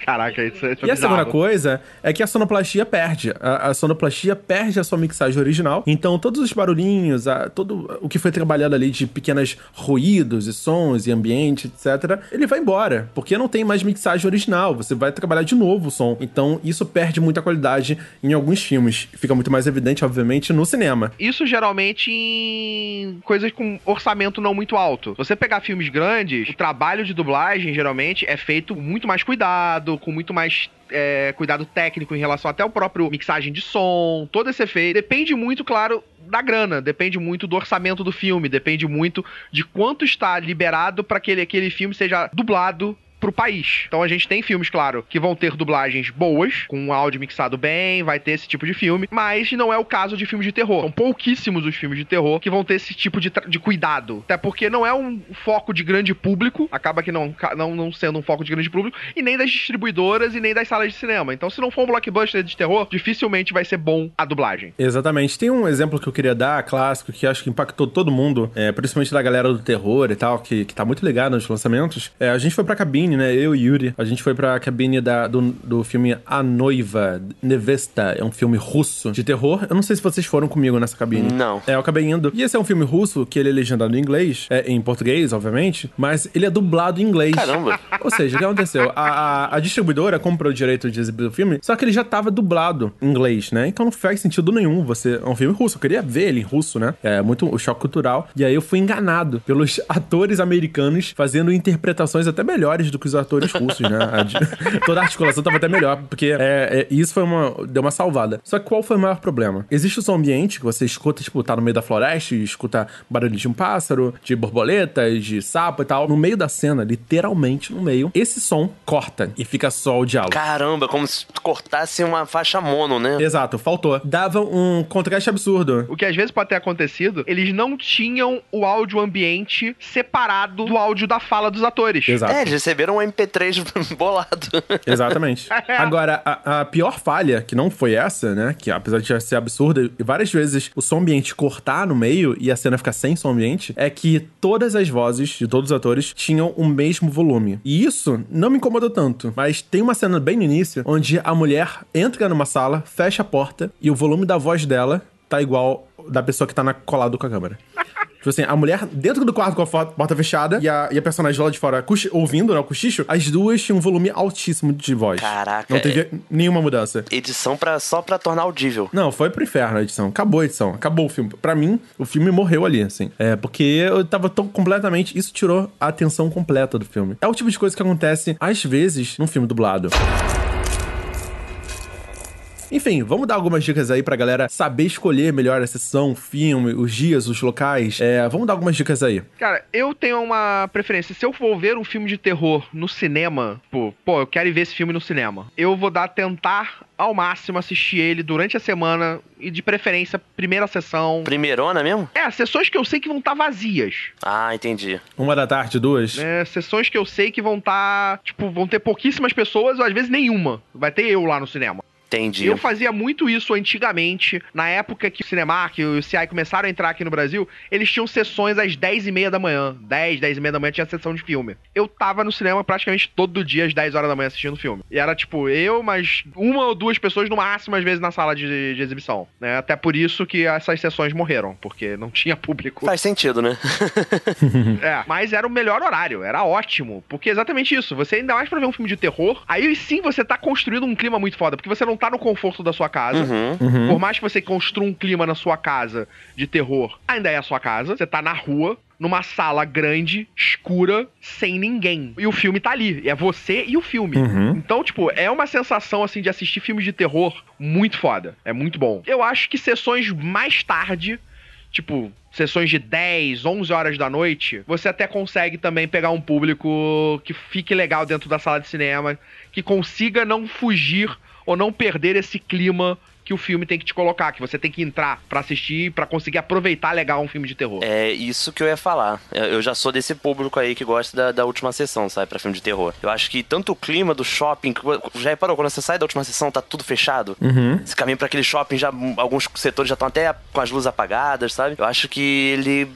S2: Caraca, isso é
S1: E a segunda coisa é que a sonoplastia perde. A, a sonoplastia perde a sua mixagem original. Então, todos os barulhinhos, a- todo o que foi trabalhado ali de pequenos ruídos e sons e ambiente, etc., ele vai embora. Porque não tem mais mixagem original. Você vai trabalhar de novo o som. Então, isso perde muita qualidade em alguns filmes. Fica muito mais evidente, obviamente, no cinema.
S2: Isso geralmente em coisas com orçamento não muito alto. Você pegar filmes grandes, o trabalho de dublagem geralmente é feito muito mais cuidado, com muito mais é, cuidado técnico em relação até o próprio mixagem de som, todo esse efeito. Depende muito, claro, da grana, depende muito do orçamento do filme, depende muito de quanto está liberado para que aquele, aquele filme seja dublado pro país. Então a gente tem filmes, claro, que vão ter dublagens boas, com um áudio mixado bem, vai ter esse tipo de filme, mas não é o caso de filmes de terror. São pouquíssimos os filmes de terror que vão ter esse tipo de, de cuidado. Até porque não é um foco de grande público, acaba que não, não, não sendo um foco de grande público, e nem das distribuidoras e nem das salas de cinema. Então, se não for um blockbuster de terror, dificilmente vai ser bom a dublagem.
S1: Exatamente. Tem um exemplo que eu queria dar, clássico, que acho que impactou todo mundo, é, principalmente da galera do terror e tal, que, que tá muito ligado nos lançamentos. É, a gente foi pra cabine, né? Eu e Yuri. A gente foi pra cabine da, do, do filme A Noiva, Nevesta. É um filme russo de terror. Eu não sei se vocês foram comigo nessa cabine.
S3: Não.
S1: É, eu acabei indo. E esse é um filme russo, que ele é legendado em inglês, é, em português, obviamente, mas ele é dublado em inglês.
S3: Caramba.
S1: Ou seja, o que aconteceu? A, a, a distribuidora comprou o direito de exibir o filme, só que ele já tava dublado em inglês, né? Então não faz sentido nenhum você. É um filme russo. Eu queria ver ele em russo, né? É muito o choque cultural. E aí eu fui enganado pelos atores americanos fazendo interpretações até melhores do que os atores russos, né? A Toda a articulação tava até melhor, porque é, é, isso foi uma. deu uma salvada. Só que qual foi o maior problema? Existe o som ambiente que você escuta, tipo, tá no meio da floresta e escuta barulho de um pássaro, de borboletas, de sapo e tal. No meio da cena, literalmente no meio, esse som corta e fica só o diálogo.
S3: Caramba, como se cortasse uma faixa mono, né?
S1: Exato, faltou. Dava um contraste absurdo.
S2: O que às vezes pode ter acontecido, eles não tinham o áudio ambiente separado do áudio da fala dos atores.
S1: Exato.
S3: É, eles receberam um MP3 bolado.
S1: Exatamente. Agora, a, a pior falha, que não foi essa, né? Que apesar de ser absurda, e várias vezes o som ambiente cortar no meio e a cena ficar sem som ambiente, é que todas as vozes de todos os atores tinham o mesmo volume. E isso não me incomodou tanto. Mas tem uma cena bem no início onde a mulher entra numa sala, fecha a porta e o volume da voz dela tá igual da pessoa que tá na, colado com a câmera. Tipo assim, a mulher dentro do quarto com a porta fechada e a, e a personagem lá de fora ouvindo, né, o cochicho, as duas tinham um volume altíssimo de voz.
S3: Caraca,
S1: Não teve nenhuma mudança.
S3: Edição pra, só pra tornar audível.
S1: Não, foi pro inferno a edição. Acabou a edição. Acabou o filme. Pra mim, o filme morreu ali, assim. É, porque eu tava tão completamente... Isso tirou a atenção completa do filme. É o tipo de coisa que acontece, às vezes, num filme dublado. Enfim, vamos dar algumas dicas aí pra galera saber escolher melhor a sessão, o filme, os dias, os locais. É, vamos dar algumas dicas aí.
S2: Cara, eu tenho uma preferência. Se eu for ver um filme de terror no cinema, pô, pô, eu quero ir ver esse filme no cinema. Eu vou dar tentar ao máximo assistir ele durante a semana e de preferência primeira sessão.
S3: Primeirona mesmo?
S2: É, sessões que eu sei que vão estar vazias.
S3: Ah, entendi.
S1: Uma da tarde, duas.
S2: né? sessões que eu sei que vão estar, tipo, vão ter pouquíssimas pessoas ou às vezes nenhuma. Vai ter eu lá no cinema.
S3: Entendi.
S2: Eu fazia muito isso antigamente, na época que o Cinemark e o CI começaram a entrar aqui no Brasil, eles tinham sessões às 10 e meia da manhã. 10, 10 e meia da manhã tinha sessão de filme. Eu tava no cinema praticamente todo dia às 10 horas da manhã assistindo filme. E era tipo, eu, mas uma ou duas pessoas no máximo, às vezes, na sala de, de exibição. Né? Até por isso que essas sessões morreram, porque não tinha público.
S3: Faz sentido, né?
S2: É, mas era o melhor horário, era ótimo. Porque é exatamente isso. Você ainda mais pra ver um filme de terror, aí sim você tá construindo um clima muito foda, porque você não tá no conforto da sua casa.
S3: Uhum.
S1: Uhum.
S2: Por mais que você construa um clima na sua casa de terror, ainda é a sua casa. Você tá na rua, numa sala grande, escura, sem ninguém. E o filme tá ali. É você e o filme.
S1: Uhum.
S2: Então, tipo, é uma sensação, assim, de assistir filmes de terror muito foda. É muito bom. Eu acho que sessões mais tarde, tipo, sessões de 10, 11 horas da noite, você até consegue também pegar um público que fique legal dentro da sala de cinema, que consiga não fugir ou não perder esse clima que o filme tem que te colocar, que você tem que entrar pra assistir, pra conseguir aproveitar legal um filme de terror.
S3: É isso que eu ia falar. Eu já sou desse público aí que gosta da, da última sessão, sabe? Pra filme de terror. Eu acho que tanto o clima do shopping. Já reparou, quando você sai da última sessão, tá tudo fechado?
S1: Uhum.
S3: Esse caminho pra aquele shopping, já alguns setores já estão até com as luzes apagadas, sabe? Eu acho que ele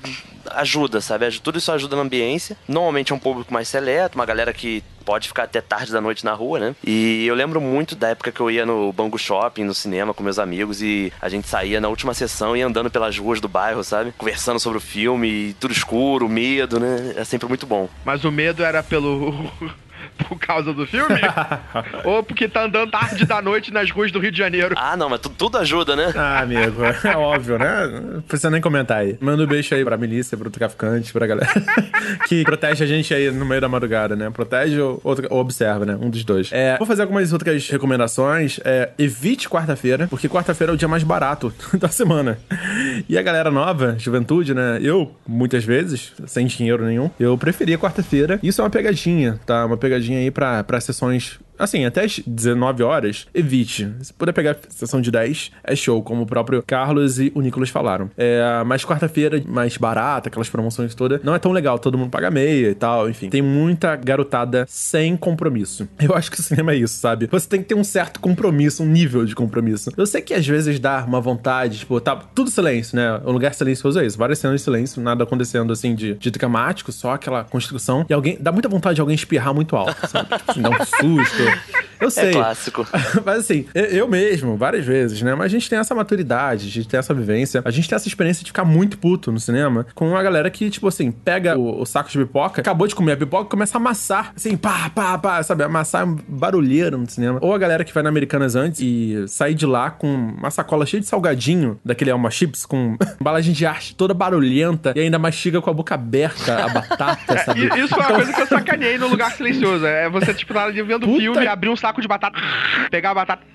S3: ajuda, sabe? Tudo isso ajuda na ambiência. Normalmente é um público mais seleto, uma galera que pode ficar até tarde da noite na rua, né? E eu lembro muito da época que eu ia no Bangu Shopping, no cinema com meus amigos e a gente saía na última sessão e andando pelas ruas do bairro, sabe? Conversando sobre o filme, tudo escuro, medo, né? É sempre muito bom.
S2: Mas o medo era pelo por causa do filme? Ou porque tá andando tarde da noite nas ruas do Rio de Janeiro?
S3: Ah, não, mas tudo ajuda, né?
S1: Ah, amigo, é óbvio, né? Não precisa nem comentar aí. Manda um beijo aí pra milícia, pro traficante, pra galera que protege a gente aí no meio da madrugada, né? Protege ou, ou observa, né? Um dos dois. É, vou fazer algumas outras recomendações. É, evite quarta-feira, porque quarta-feira é o dia mais barato da semana. E a galera nova, juventude, né? Eu, muitas vezes, sem dinheiro nenhum, eu preferia quarta-feira. Isso é uma pegadinha, tá? Uma pegadinha pegadinha aí pra sessões Assim, até as 19 horas, evite. Se puder pegar a sessão de 10, é show, como o próprio Carlos e o Nicolas falaram. É, mas quarta-feira, mais barata, aquelas promoções todas, não é tão legal. Todo mundo paga meia e tal, enfim. Tem muita garotada sem compromisso. Eu acho que o cinema é isso, sabe? Você tem que ter um certo compromisso, um nível de compromisso. Eu sei que às vezes dá uma vontade, tipo, tá tudo silêncio, né? Um lugar silencioso é isso. Várias cenas de silêncio, nada acontecendo assim de, de dramático, só aquela construção. E alguém. Dá muita vontade de alguém espirrar muito alto, sabe? Tipo, assim, dá um susto. shit. Eu é sei.
S3: É clássico.
S1: Mas assim, eu mesmo, várias vezes, né? Mas a gente tem essa maturidade, a gente tem essa vivência, a gente tem essa experiência de ficar muito puto no cinema com uma galera que, tipo assim, pega o, o saco de pipoca, acabou de comer a pipoca e começa a amassar, assim, pá, pá, pá, sabe? Amassar barulheiro no cinema. Ou a galera que vai na Americanas antes e sai de lá com uma sacola cheia de salgadinho, daquele Alma Chips, com embalagem de arte toda barulhenta e ainda mastiga com a boca aberta a batata, sabe?
S2: Isso foi uma então... coisa que eu sacaneei no lugar silencioso. É você, tipo, na hora de vendo o filme, abrir um saco de batata, pegar a batata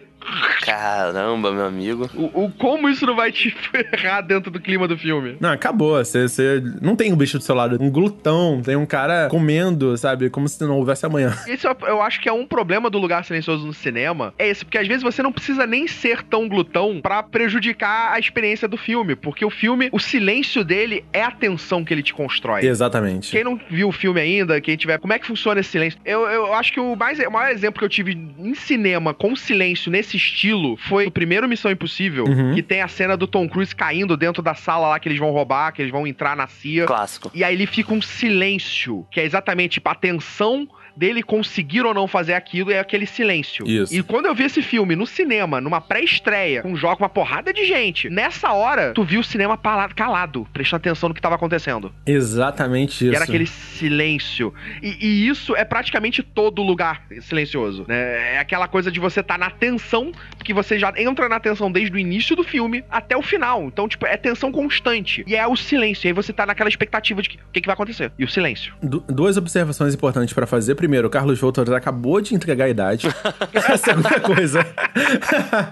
S3: Caramba, meu amigo.
S2: O, o, como isso não vai te ferrar dentro do clima do filme?
S1: Não, acabou. Você não tem um bicho do seu lado, um glutão, tem um cara comendo, sabe? Como se não houvesse amanhã.
S2: Isso eu acho que é um problema do lugar silencioso no cinema. É esse, porque às vezes você não precisa nem ser tão glutão para prejudicar a experiência do filme. Porque o filme, o silêncio dele é a tensão que ele te constrói.
S1: Exatamente.
S2: Quem não viu o filme ainda, quem tiver. Como é que funciona esse silêncio? Eu, eu acho que o, mais, o maior exemplo que eu tive em cinema com silêncio nesse estilo foi o primeiro Missão Impossível, uhum. que tem a cena do Tom Cruise caindo dentro da sala lá que eles vão roubar, que eles vão entrar na CIA.
S3: Clássico.
S2: E aí ele fica um silêncio, que é exatamente tipo, a tensão dele conseguir ou não fazer aquilo é aquele silêncio.
S1: Isso.
S2: E quando eu vi esse filme no cinema, numa pré-estreia, com um jogo, uma porrada de gente, nessa hora, tu viu o cinema calado, prestando atenção no que tava acontecendo.
S1: Exatamente isso.
S2: E era aquele silêncio. E, e isso é praticamente todo lugar silencioso, né? É aquela coisa de você estar tá na tensão, porque você já entra na tensão desde o início do filme até o final. Então, tipo, é tensão constante. E é o silêncio. E aí você tá naquela expectativa de que, o que, que vai acontecer. E o silêncio.
S1: Du duas observações importantes para fazer primeiro, o Carlos Voltor acabou de entregar a idade. a segunda coisa.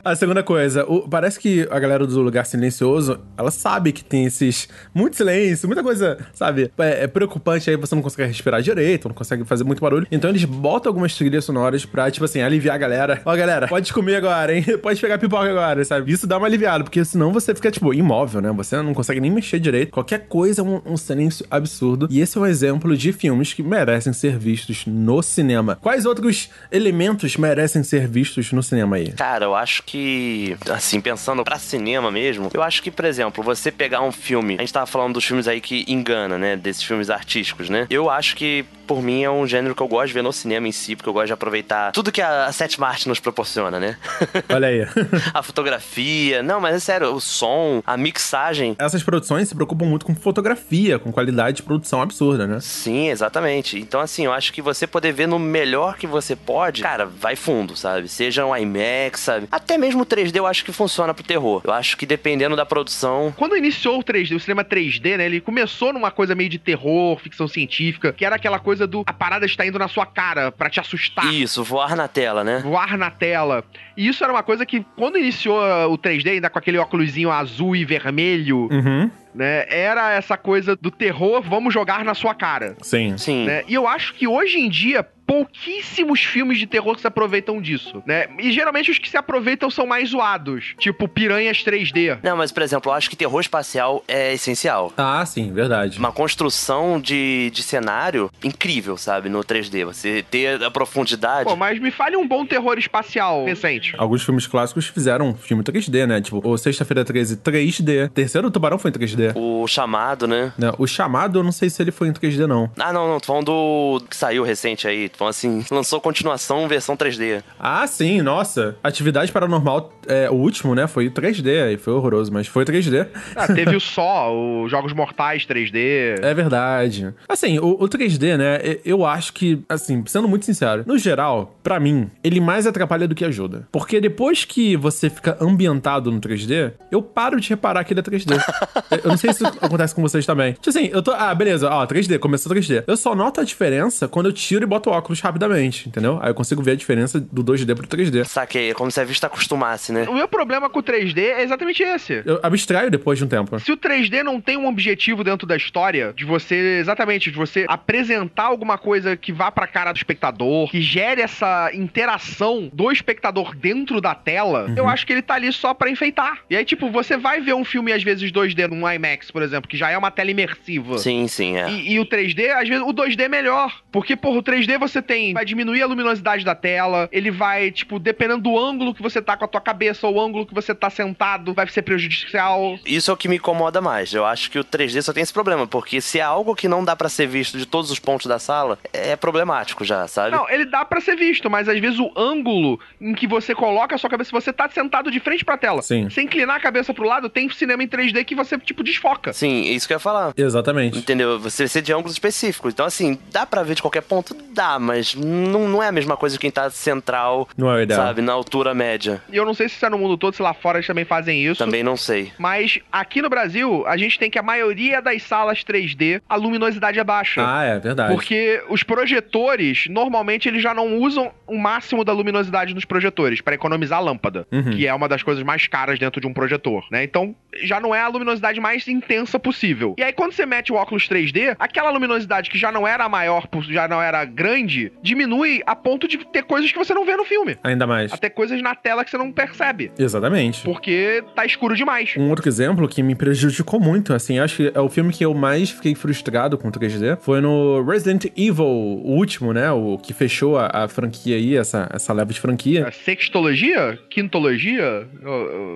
S1: a segunda coisa, o, parece que a galera do Lugar Silencioso, ela sabe que tem esses. Muito silêncio, muita coisa, sabe? É, é preocupante aí, você não consegue respirar direito, não consegue fazer muito barulho. Então eles botam algumas trilhas sonoras pra, tipo assim, aliviar a galera. Ó, galera, pode comer agora, hein? Pode pegar pipoca agora, sabe? Isso dá uma aliviada, porque senão você fica, tipo, imóvel, né? Você não consegue nem mexer direito. Qualquer coisa é um, um silêncio absurdo. E esse é um exemplo de filmes que merecem ser vistos no cinema. Quais outros elementos merecem ser vistos no cinema aí?
S3: Cara, eu acho que, assim, pensando pra cinema mesmo, eu acho que, por exemplo, você pegar um filme, a gente tava falando dos filmes aí que engana, né? Desses filmes artísticos, né? Eu acho que por mim, é um gênero que eu gosto de ver no cinema em si, porque eu gosto de aproveitar tudo que a, a sétima arte nos proporciona, né?
S1: Olha aí.
S3: a fotografia. Não, mas é sério, o som, a mixagem.
S1: Essas produções se preocupam muito com fotografia, com qualidade de produção absurda, né?
S3: Sim, exatamente. Então, assim, eu acho que você poder ver no melhor que você pode, cara, vai fundo, sabe? Seja um IMAX, sabe? Até mesmo o 3D eu acho que funciona pro terror. Eu acho que dependendo da produção.
S2: Quando iniciou o 3D, o cinema 3D, né? Ele começou numa coisa meio de terror, ficção científica, que era aquela coisa do a parada está indo na sua cara para te assustar.
S3: Isso, voar na tela, né?
S2: Voar na tela. E isso era uma coisa que, quando iniciou o 3D, ainda com aquele óculosinho azul e vermelho,
S1: uhum
S2: né? Era essa coisa do terror, vamos jogar na sua cara.
S1: Sim.
S3: Sim.
S2: Né? E eu acho que hoje em dia, pouquíssimos filmes de terror que se aproveitam disso, né? E geralmente os que se aproveitam são mais zoados, tipo Piranhas 3D.
S3: Não, mas por exemplo, eu acho que terror espacial é essencial.
S1: Ah, sim, verdade.
S3: Uma construção de, de cenário incrível, sabe? No 3D. Você ter a profundidade.
S2: Pô, mas me fale um bom terror espacial recente.
S1: Alguns filmes clássicos fizeram filme 3D, né? Tipo, o Sexta-feira 13 3D. Terceiro Tubarão foi em 3D.
S3: O chamado, né?
S1: Né, O chamado, eu não sei se ele foi em 3D, não.
S3: Ah, não, não. Tô falando do que saiu recente aí. Falando assim, lançou continuação versão 3D.
S1: Ah, sim, nossa. Atividade Paranormal, é, o último, né? Foi 3D, e foi horroroso, mas foi 3D.
S2: Ah, teve o Só, os Jogos Mortais 3D.
S1: É verdade. Assim, o, o 3D, né? Eu acho que, assim, sendo muito sincero, no geral, pra mim, ele mais atrapalha do que ajuda. Porque depois que você fica ambientado no 3D, eu paro de reparar que ele é 3D. Eu- eu não sei se isso acontece com vocês também. Tipo assim, eu tô. Ah, beleza, ó, 3D, começou 3D. Eu só noto a diferença quando eu tiro e boto o óculos rapidamente, entendeu? Aí eu consigo ver a diferença do 2D pro 3D.
S3: Saquei, é como se a vista acostumasse, né?
S2: O meu problema com o 3D é exatamente esse.
S1: Eu abstraio depois de um tempo.
S2: Se o 3D não tem um objetivo dentro da história, de você, exatamente, de você apresentar alguma coisa que vá pra cara do espectador, que gere essa interação do espectador dentro da tela, eu acho que ele tá ali só pra enfeitar. E aí, tipo, você vai ver um filme, às vezes, 2D num IMAX, por exemplo, que já é uma tela imersiva.
S3: Sim, sim, é.
S2: E, e o 3D, às vezes, o 2D é melhor. Porque, porra, o 3D você tem. Vai diminuir a luminosidade da tela. Ele vai, tipo, dependendo do ângulo que você tá com a tua cabeça ou o ângulo que você tá sentado, vai ser prejudicial.
S3: Isso é o que me incomoda mais. Eu acho que o 3D só tem esse problema, porque se é algo que não dá pra ser visto de todos os pontos da sala, é problemático já, sabe?
S2: Não, ele dá pra ser visto, mas às vezes o ângulo em que você coloca a sua cabeça, você tá sentado de frente pra tela.
S1: Sim.
S2: Sem inclinar a cabeça pro lado, tem cinema em 3D que você, tipo, desfoca.
S3: Sim, é isso que eu ia falar.
S1: Exatamente.
S3: Entendeu? Você precisa de ângulos específicos. Então, assim, dá pra ver de qualquer ponto? Dá, mas não, não é a mesma coisa que quem tá central,
S1: Não é o ideal.
S3: sabe? Na altura média.
S2: E eu não sei se isso é no mundo todo, se lá fora eles também fazem isso.
S3: Também não sei.
S2: Mas aqui no Brasil, a gente tem que a maioria das salas 3D, a luminosidade é baixa.
S1: Ah, é verdade.
S2: Porque os projetores, normalmente, eles já não usam o máximo da luminosidade nos projetores para economizar a lâmpada,
S1: Uhum.
S2: que é uma das coisas mais caras dentro de um projetor, né? Então, já não é a luminosidade mais intensa possível. E aí, quando você mete o óculos 3D, aquela luminosidade que já não era maior, já não era grande, diminui a ponto de ter coisas que você não vê no filme.
S1: Ainda mais.
S2: Até coisas na tela que você não percebe.
S1: Exatamente.
S2: Porque tá escuro demais.
S1: Um outro exemplo que me prejudicou muito, assim, acho que é o filme que eu mais fiquei frustrado com 3D, foi no Resident Evil, o último, né? O que fechou a, a franquia aí, essa, essa leva de franquia.
S2: A sextologia? Quintologia?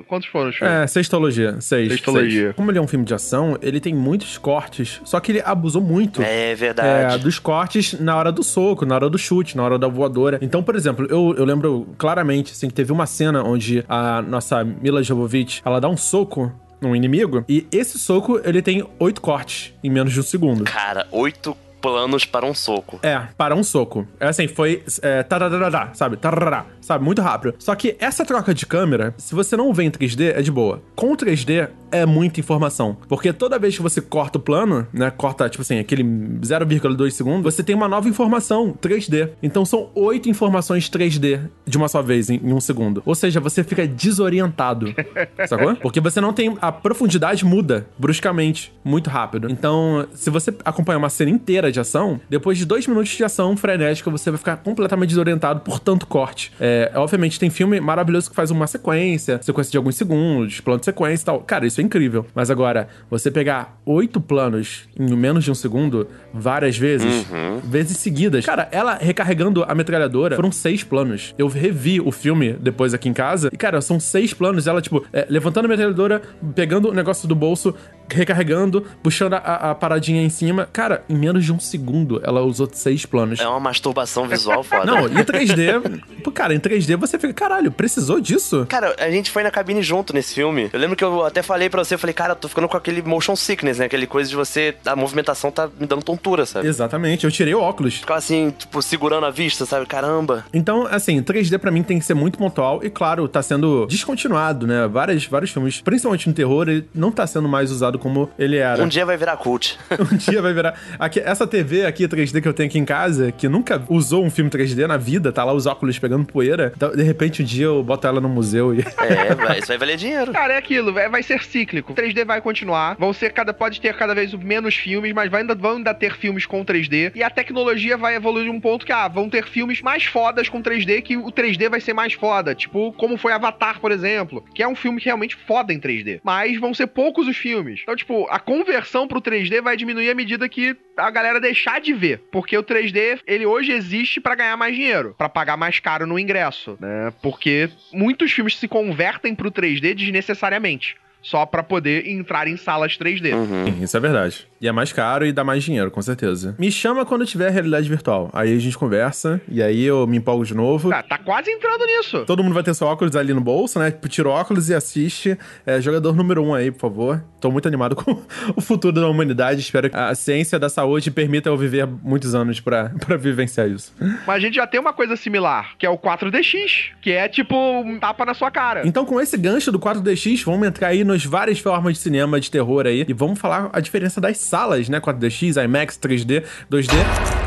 S2: Quantos foram os filmes?
S1: É, sextologia. Seis.
S2: Sextologia.
S1: seis. Como ele é um filme de ação, ele tem muitos cortes, só que ele abusou muito.
S3: É
S1: É,
S3: verdade.
S1: dos cortes na hora do soco, na hora do chute, na hora da voadora. Então, por exemplo, eu, eu lembro claramente, assim, que teve uma cena onde a nossa Mila Jovovich, ela dá um soco num inimigo, e esse soco, ele tem oito cortes em menos de um segundo.
S3: Cara, oito planos para um soco.
S1: É, para um soco. É assim, foi é, tararará, sabe? Tarará, sabe? Muito rápido. Só que essa troca de câmera, se você não vê em 3D, é de boa. Com 3D, é muita informação. Porque toda vez que você corta o plano, né? Corta, tipo assim, aquele 0,2 segundos, você tem uma nova informação 3D. Então são oito informações 3D de uma só vez em, em um segundo. Ou seja, você fica desorientado. sacou? Porque você não tem. A profundidade muda bruscamente, muito rápido. Então, se você acompanhar uma cena inteira de ação, depois de dois minutos de ação frenética, você vai ficar completamente desorientado por tanto corte. É, obviamente, tem filme maravilhoso que faz uma sequência, sequência de alguns segundos, plano de sequência e tal. Cara, isso é incrível. Mas agora, você pegar oito planos em menos de um segundo, várias vezes, vezes seguidas. Cara, ela recarregando a metralhadora, foram seis planos. Eu revi o filme depois aqui em casa, e, cara, são seis planos. Ela, tipo, é, levantando a metralhadora, pegando o negócio do bolso, recarregando, puxando a, a paradinha em cima. Cara, em menos de um segundo, ela usou seis planos.
S3: É uma masturbação visual foda.
S1: Não, e 3D, pô, cara, em 3D você fica, caralho, precisou disso?
S3: Cara, a gente foi na cabine junto nesse filme. Eu lembro que eu até falei pra você, eu falei, cara, eu tô ficando com aquele motion sickness, né? Aquele coisa de você, a movimentação tá me dando tontura, sabe?
S1: Exatamente, eu tirei o óculos.
S3: Ficava assim, tipo, segurando a vista, sabe? Caramba.
S1: Então, assim, 3D pra mim tem que ser muito pontual e, claro, tá sendo descontinuado, né? Vários, vários filmes, principalmente no terror, ele não tá sendo mais usado como ele era.
S3: Um dia vai virar cult.
S1: Um dia vai virar. Aqui, essa TV aqui 3D que eu tenho aqui em casa, que nunca usou um filme 3D na vida, tá lá os óculos pegando poeira. Então, de repente, um dia eu boto ela no museu e.
S3: É, vai, isso vai valer dinheiro.
S2: Cara, é aquilo, vai, vai ser cíclico. 3D vai continuar. Vão ser cada. Pode ter cada vez menos filmes, mas vai ainda, vão ainda ter filmes com 3D. E a tecnologia vai evoluir de um ponto que, ah, vão ter filmes mais fodas com 3D, que o 3D vai ser mais foda. Tipo, como foi Avatar, por exemplo, que é um filme realmente foda em 3D. Mas vão ser poucos os filmes. Então, tipo, a conversão pro 3D vai diminuir à medida que a galera deixar de ver. Porque o 3D, ele hoje existe para ganhar mais dinheiro, para pagar mais caro no ingresso, né? Porque muitos filmes se convertem pro 3D desnecessariamente só para poder entrar em salas 3D.
S3: Uhum.
S1: Sim, isso é verdade. E é mais caro e dá mais dinheiro, com certeza. Me chama quando tiver realidade virtual. Aí a gente conversa e aí eu me empolgo de novo.
S2: Tá, tá quase entrando nisso.
S1: Todo mundo vai ter seu óculos ali no bolso, né? Tira o óculos e assiste. É, jogador número um aí, por favor. Tô muito animado com o futuro da humanidade. Espero que a ciência da saúde permita eu viver muitos anos pra, pra vivenciar isso.
S2: Mas a gente já tem uma coisa similar, que é o 4DX, que é tipo um tapa na sua cara.
S1: Então, com esse gancho do 4DX, vamos entrar aí nos várias formas de cinema de terror aí e vamos falar a diferença das salas, né? 4DX, IMAX, 3D, 2D.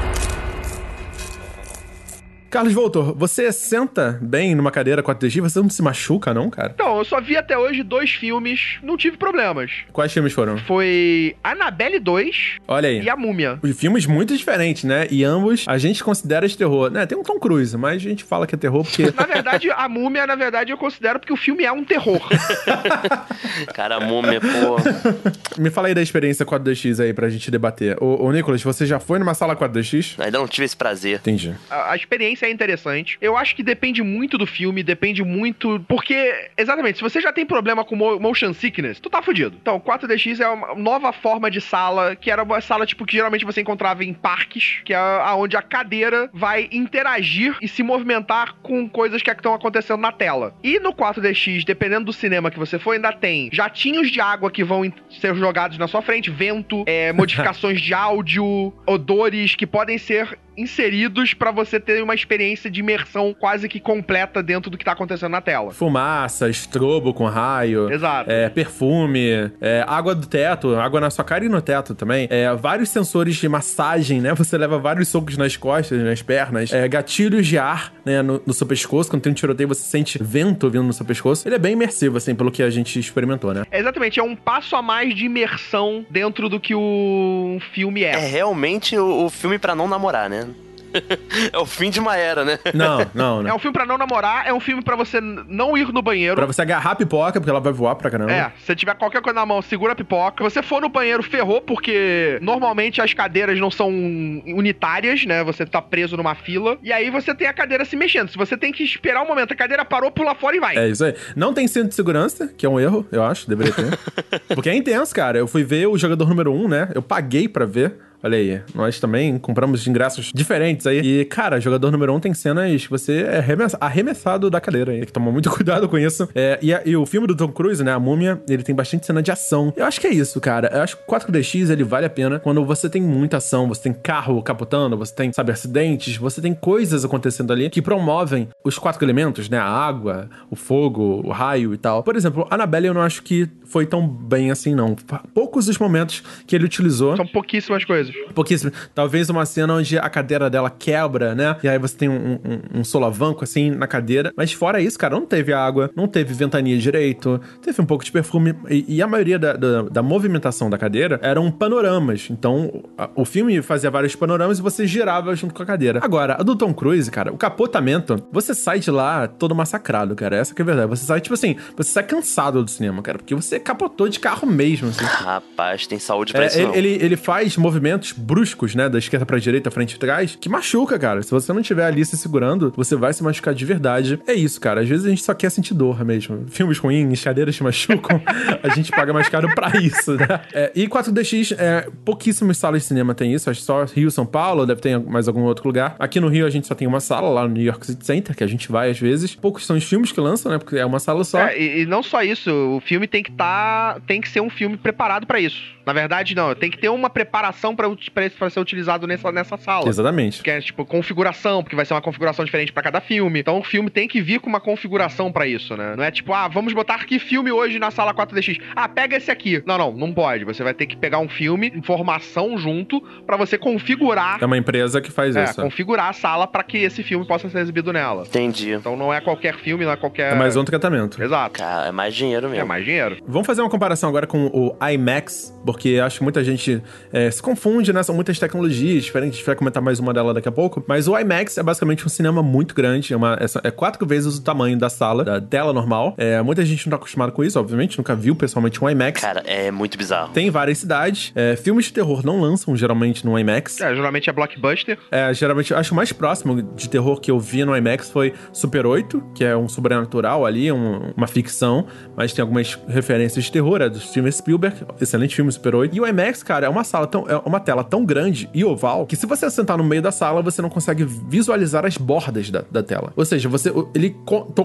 S1: Carlos Voltor, você senta bem numa cadeira 4DX? Você não se machuca, não, cara?
S2: Então, eu só vi até hoje dois filmes, não tive problemas.
S1: Quais filmes foram?
S2: Foi Annabelle 2
S1: Olha aí.
S2: e A Múmia.
S1: Os filmes muito diferentes, né? E ambos a gente considera de terror. Né? Tem um Tom Cruise, mas a gente fala que é terror porque.
S2: Na verdade, A Múmia, na verdade, eu considero porque o filme é um terror.
S3: Cara, a múmia, pô.
S1: Me fala aí da experiência 4DX aí pra gente debater. Ô, ô Nicolas, você já foi numa sala 4DX?
S3: Ainda não tive esse prazer.
S1: Entendi.
S2: A, a experiência é interessante. Eu acho que depende muito do filme, depende muito. Porque, exatamente, se você já tem problema com mo- motion sickness, tu tá fudido. Então, 4DX é uma nova forma de sala, que era uma sala, tipo, que geralmente você encontrava em parques, que é aonde a cadeira vai interagir e se movimentar com coisas que estão acontecendo na tela. E no 4DX, dependendo do cinema que você for, ainda tem jatinhos de água que vão ser jogados na sua frente, vento, é, modificações de áudio, odores que podem ser inseridos pra você ter uma experiência de imersão quase que completa dentro do que tá acontecendo na tela.
S1: Fumaça, estrobo com raio.
S2: Exato.
S1: É, perfume, é, água do teto, água na sua cara e no teto também. É, vários sensores de massagem, né? Você leva vários socos nas costas, nas pernas. É, gatilhos de ar, né? No, no seu pescoço. Quando tem um tiroteio, você sente vento vindo no seu pescoço. Ele é bem imersivo, assim, pelo que a gente experimentou, né?
S2: É, Exatamente, é um passo a mais de imersão dentro do que o filme
S3: É
S2: é.
S3: realmente o, o filme pra não namorar, né? é o fim de uma era, né?
S1: Não, não,
S2: É
S1: não.
S2: um filme pra não namorar, é um filme pra você não ir no banheiro.
S1: Pra você agarrar a pipoca, porque ela vai voar pra caramba.
S2: É, se tiver qualquer coisa na mão, segura a pipoca. Se você for no banheiro, ferrou, porque normalmente as cadeiras não são unitárias, né? Você tá preso numa fila. E aí você tem a cadeira se mexendo. Se você tem que esperar um momento, a cadeira parou, pula fora e vai.
S1: É isso aí. Não tem cinto de segurança, que é um erro, eu acho, deveria ter. Porque é intenso, cara. Eu fui ver o jogador número 1, um, né? Eu paguei pra ver. Olha aí, nós também compramos ingressos diferentes aí. E, cara, jogador número 1 um tem cenas que você é arremessa- arremessado da cadeira aí. Tem que tomar muito cuidado com isso. É, e, e o filme do Tom Cruise, né? A Múmia, ele tem bastante cena de ação. Eu acho que é isso, cara. Eu acho que o 4DX, ele vale a pena quando você tem muita ação. Você tem carro capotando, você tem, sabe, acidentes. Você tem coisas acontecendo ali que promovem os quatro elementos, né? A água, o fogo, o raio e tal. Por exemplo, Annabelle eu não acho que foi tão bem assim, não. Poucos os momentos que ele utilizou.
S2: São pouquíssimas coisas.
S1: Pouquíssimo. Talvez uma cena onde a cadeira dela quebra, né? E aí você tem um, um- um solavanco assim na cadeira. Mas fora isso, cara, não teve água, não teve ventania direito, teve um pouco de perfume. E, e a maioria da, da, da movimentação da cadeira eram panoramas. Então a- o filme fazia vários panoramas e você girava junto com a cadeira. Agora, a do Tom Cruise, cara, o capotamento, você sai de lá todo massacrado, cara. Essa que é a verdade. Você sai, tipo assim, você sai cansado do cinema, cara, porque você capotou de carro mesmo, assim.
S3: Rapaz, tem saúde pra
S1: É,
S3: isso não.
S1: ele, ele, ele faz movimentos bruscos, né? Da esquerda pra direita, frente e trás, que machuca, cara. Se você não estiver ali se segurando, você vai se machucar de verdade. É isso, cara. Às vezes a gente só quer sentir dor mesmo. Filmes ruins, cadeiras te machucam, a gente paga mais caro pra isso, né? É, e 4DX, é, pouquíssimas salas de cinema tem isso. Acho que só Rio, São Paulo, deve ter mais algum outro lugar. Aqui no Rio a gente só tem uma sala, lá no New York City Center, que a gente vai às vezes. Poucos são os filmes que lançam, né? Porque é uma sala só.
S2: É, e, e não só isso, o filme tem que estar tá. Tem que ser um filme preparado pra isso. Na verdade, não. Tem que ter uma preparação pra ser utilizado nessa, nessa sala.
S1: Exatamente.
S2: Que é tipo configuração, porque vai ser uma configuração diferente pra cada filme. Então o filme tem que vir com uma configuração pra isso, né? Não é tipo, ah, vamos botar que filme hoje na sala 4DX. Ah, pega esse aqui. Não, não, não pode. Você vai ter que pegar um filme, informação junto, pra você configurar.
S1: É uma empresa que faz
S2: É,
S1: isso.
S2: configurar a sala pra que esse filme possa ser exibido nela.
S3: Entendi.
S2: Então não é qualquer filme, não é qualquer.
S1: É mais um tratamento.
S2: Exato.
S3: Cara, é mais dinheiro
S2: É
S3: mesmo.
S2: mais dinheiro.
S1: Vamos fazer uma comparação agora com o IMAX, porque acho que muita gente é, se confunde, né? São muitas tecnologias diferentes, a gente vai comentar mais uma delas daqui a pouco. Mas o IMAX é basicamente um cinema muito grande, é, uma, é, é quatro vezes o tamanho da sala, da tela normal. É, muita gente não tá acostumada com isso, obviamente, nunca viu pessoalmente um IMAX.
S3: Cara, é muito bizarro.
S1: Tem várias cidades. É, filmes de terror não lançam geralmente no IMAX.
S2: É, geralmente é blockbuster.
S1: É, geralmente, acho que o mais próximo de terror que eu vi no IMAX foi Super 8, que é um sobrenatural ali, um- uma ficção, mas tem algumas referências de terror, é do Steven Spielberg, excelente filme Super 8. E o IMAX, cara, é uma sala tão, é uma tela tão grande e oval que se você sentar no meio da sala, você não consegue visualizar as bordas da, da tela. Ou seja, você ele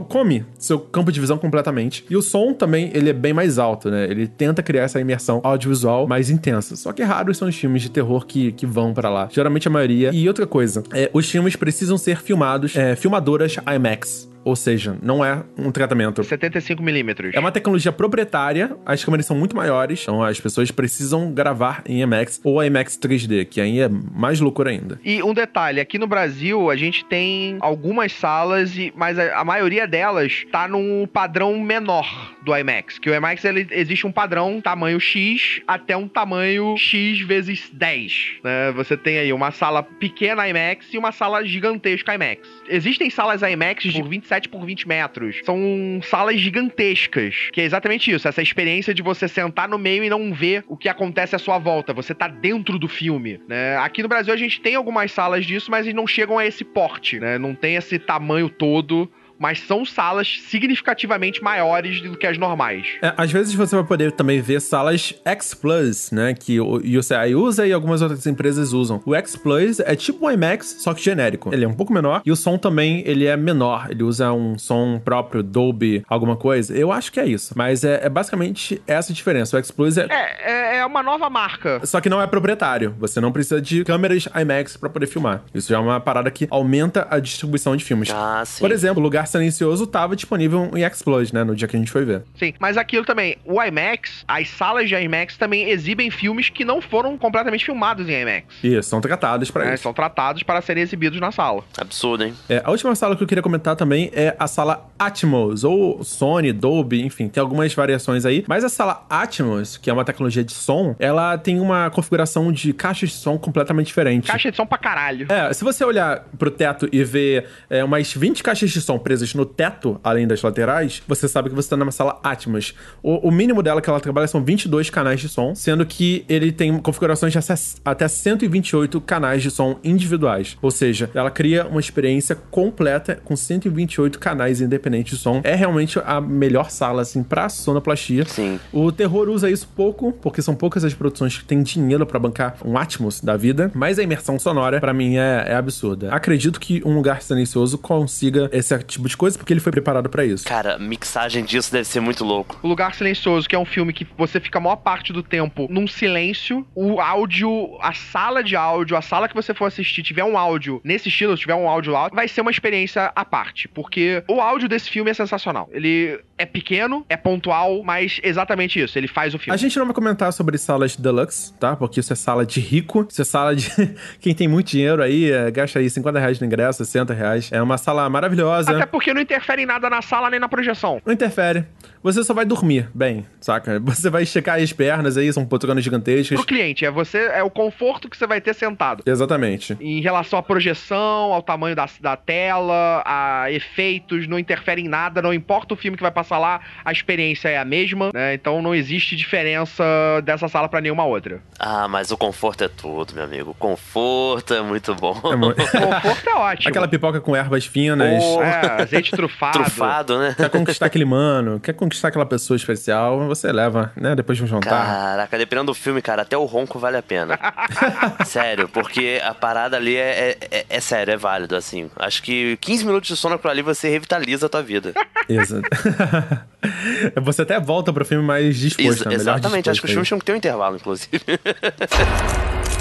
S1: come seu campo de visão completamente. E o som também, ele é bem mais alto, né? Ele tenta criar essa imersão audiovisual mais intensa. Só que raros são os filmes de terror que, que vão pra lá. Geralmente a maioria. E outra coisa, é, os filmes precisam ser filmados, é, filmadoras IMAX. Ou seja, não é um tratamento
S2: 75mm.
S1: é uma tecnologia proprietária, as câmeras são muito maiores, então as pessoas precisam gravar em IMAX ou IMAX 3D, que aí é mais loucura ainda.
S2: E um detalhe, aqui no Brasil a gente tem algumas salas, e, mas a, a maioria delas tá num padrão menor do IMAX. Que o IMAX ele, existe um padrão tamanho X até um tamanho X vezes 10. né? Você tem aí uma sala pequena IMAX e uma sala gigantesca IMAX. Existem salas IMAX de 27 por 20 metros. São salas gigantescas. Que é exatamente isso, essa experiência de você sentar no meio e não ver o que acontece à sua volta. Você tá dentro do filme, né? Aqui no Brasil a gente tem algumas salas disso, mas eles não chegam a esse porte, né? Não tem esse tamanho todo. Mas são salas significativamente maiores do que as normais.
S1: É, às vezes você vai poder também ver salas X Plus, né? Que o UCI usa e algumas outras empresas usam. O X Plus é tipo um IMAX, só que genérico. Ele é um pouco menor e o som também ele é menor. Ele usa um som próprio, Dolby, alguma coisa. Eu acho que é isso. Mas é, é basicamente essa a diferença. O X Plus é.
S2: É, é, é uma nova marca.
S1: Só que não é proprietário. Você não precisa de câmeras IMAX pra poder filmar. Isso já é uma parada que aumenta a distribuição de filmes.
S3: Ah, sim.
S1: Por exemplo, o Lugar Silencioso tava disponível em Plus, né? No dia que a gente foi ver.
S2: Sim, mas aquilo também, o IMAX, as salas de IMAX também exibem filmes que não foram completamente filmados em IMAX.
S1: Isso, são tratados pra
S2: né?
S1: isso.
S2: São tratados para serem exibidos na sala.
S3: Absurdo, hein?
S1: É, a última sala que eu queria comentar também é a sala Atmos, ou Sony, Dolby, enfim, tem algumas variações aí. Mas a sala Atmos, que é uma tecnologia de som, ela tem uma configuração de caixas de som completamente diferente.
S2: Caixa de som pra caralho.
S1: É, se você olhar pro teto e ver é, umas 20 caixas de som presas no teto, além das laterais, você sabe que você tá numa sala Atmos. O, o mínimo dela que ela trabalha são 22 canais de som, sendo que ele tem configurações de até 128 canais de som individuais. Ou seja, ela cria uma experiência completa com 128 canais independentes de som. É realmente a melhor sala, assim, pra sonoplastia.
S3: Sim.
S1: O terror usa isso pouco, porque são poucas as produções que têm dinheiro pra bancar um Atmos da vida, mas a imersão sonora, pra mim, é, é absurda. Acredito que um lugar silencioso consiga esse tipo de coisa, porque ele foi preparado pra isso.
S3: Cara, mixagem disso deve ser muito louco.
S2: O Lugar Silencioso, que é um filme que você fica a maior parte do tempo num silêncio, o áudio, a sala de áudio, a sala que você for assistir, tiver um áudio nesse estilo, tiver um áudio lá, vai ser uma experiência à parte, porque o áudio desse filme é sensacional. Ele é pequeno, é pontual, mas exatamente isso, ele faz o filme.
S1: A gente não vai comentar sobre salas deluxe, tá? Porque isso é sala de rico, isso é sala de quem tem muito dinheiro aí, é, gasta aí 50 reais no ingresso, 60 reais. É uma sala maravilhosa.
S2: Até porque não interfere em nada na sala nem na projeção.
S1: Não interfere. Você só vai dormir bem, saca? Você vai esticar as pernas aí, são poltronas gigantescas.
S2: Pro cliente, é você, é o conforto que você vai ter sentado.
S1: Exatamente.
S2: Em relação à projeção, ao tamanho da, da tela, a efeitos, não interfere em nada, não importa o filme que vai passar lá, a experiência é a mesma, né? Então não existe diferença dessa sala pra nenhuma outra.
S3: Ah, mas o conforto é tudo, meu amigo. O conforto é muito bom.
S1: É mu-
S2: O conforto é ótimo.
S1: Aquela pipoca com ervas finas.
S2: É, azeite trufado.
S3: Trufado, né?
S1: Quer conquistar aquele mano, quer conquistar aquela pessoa especial, você leva, né? Depois de um jantar.
S3: Caraca, dependendo do filme, cara, até o ronco vale a pena. sério, porque a parada ali é, é, é, é sério, é válido, assim. Acho que 15 minutos de sono por ali você revitaliza a tua vida.
S1: Exato. você até volta pro filme mais disposto,
S3: Ex
S1: né? Melhor
S3: exatamente, acho que os
S1: disposto
S3: filmes tinham que ter um intervalo, inclusive.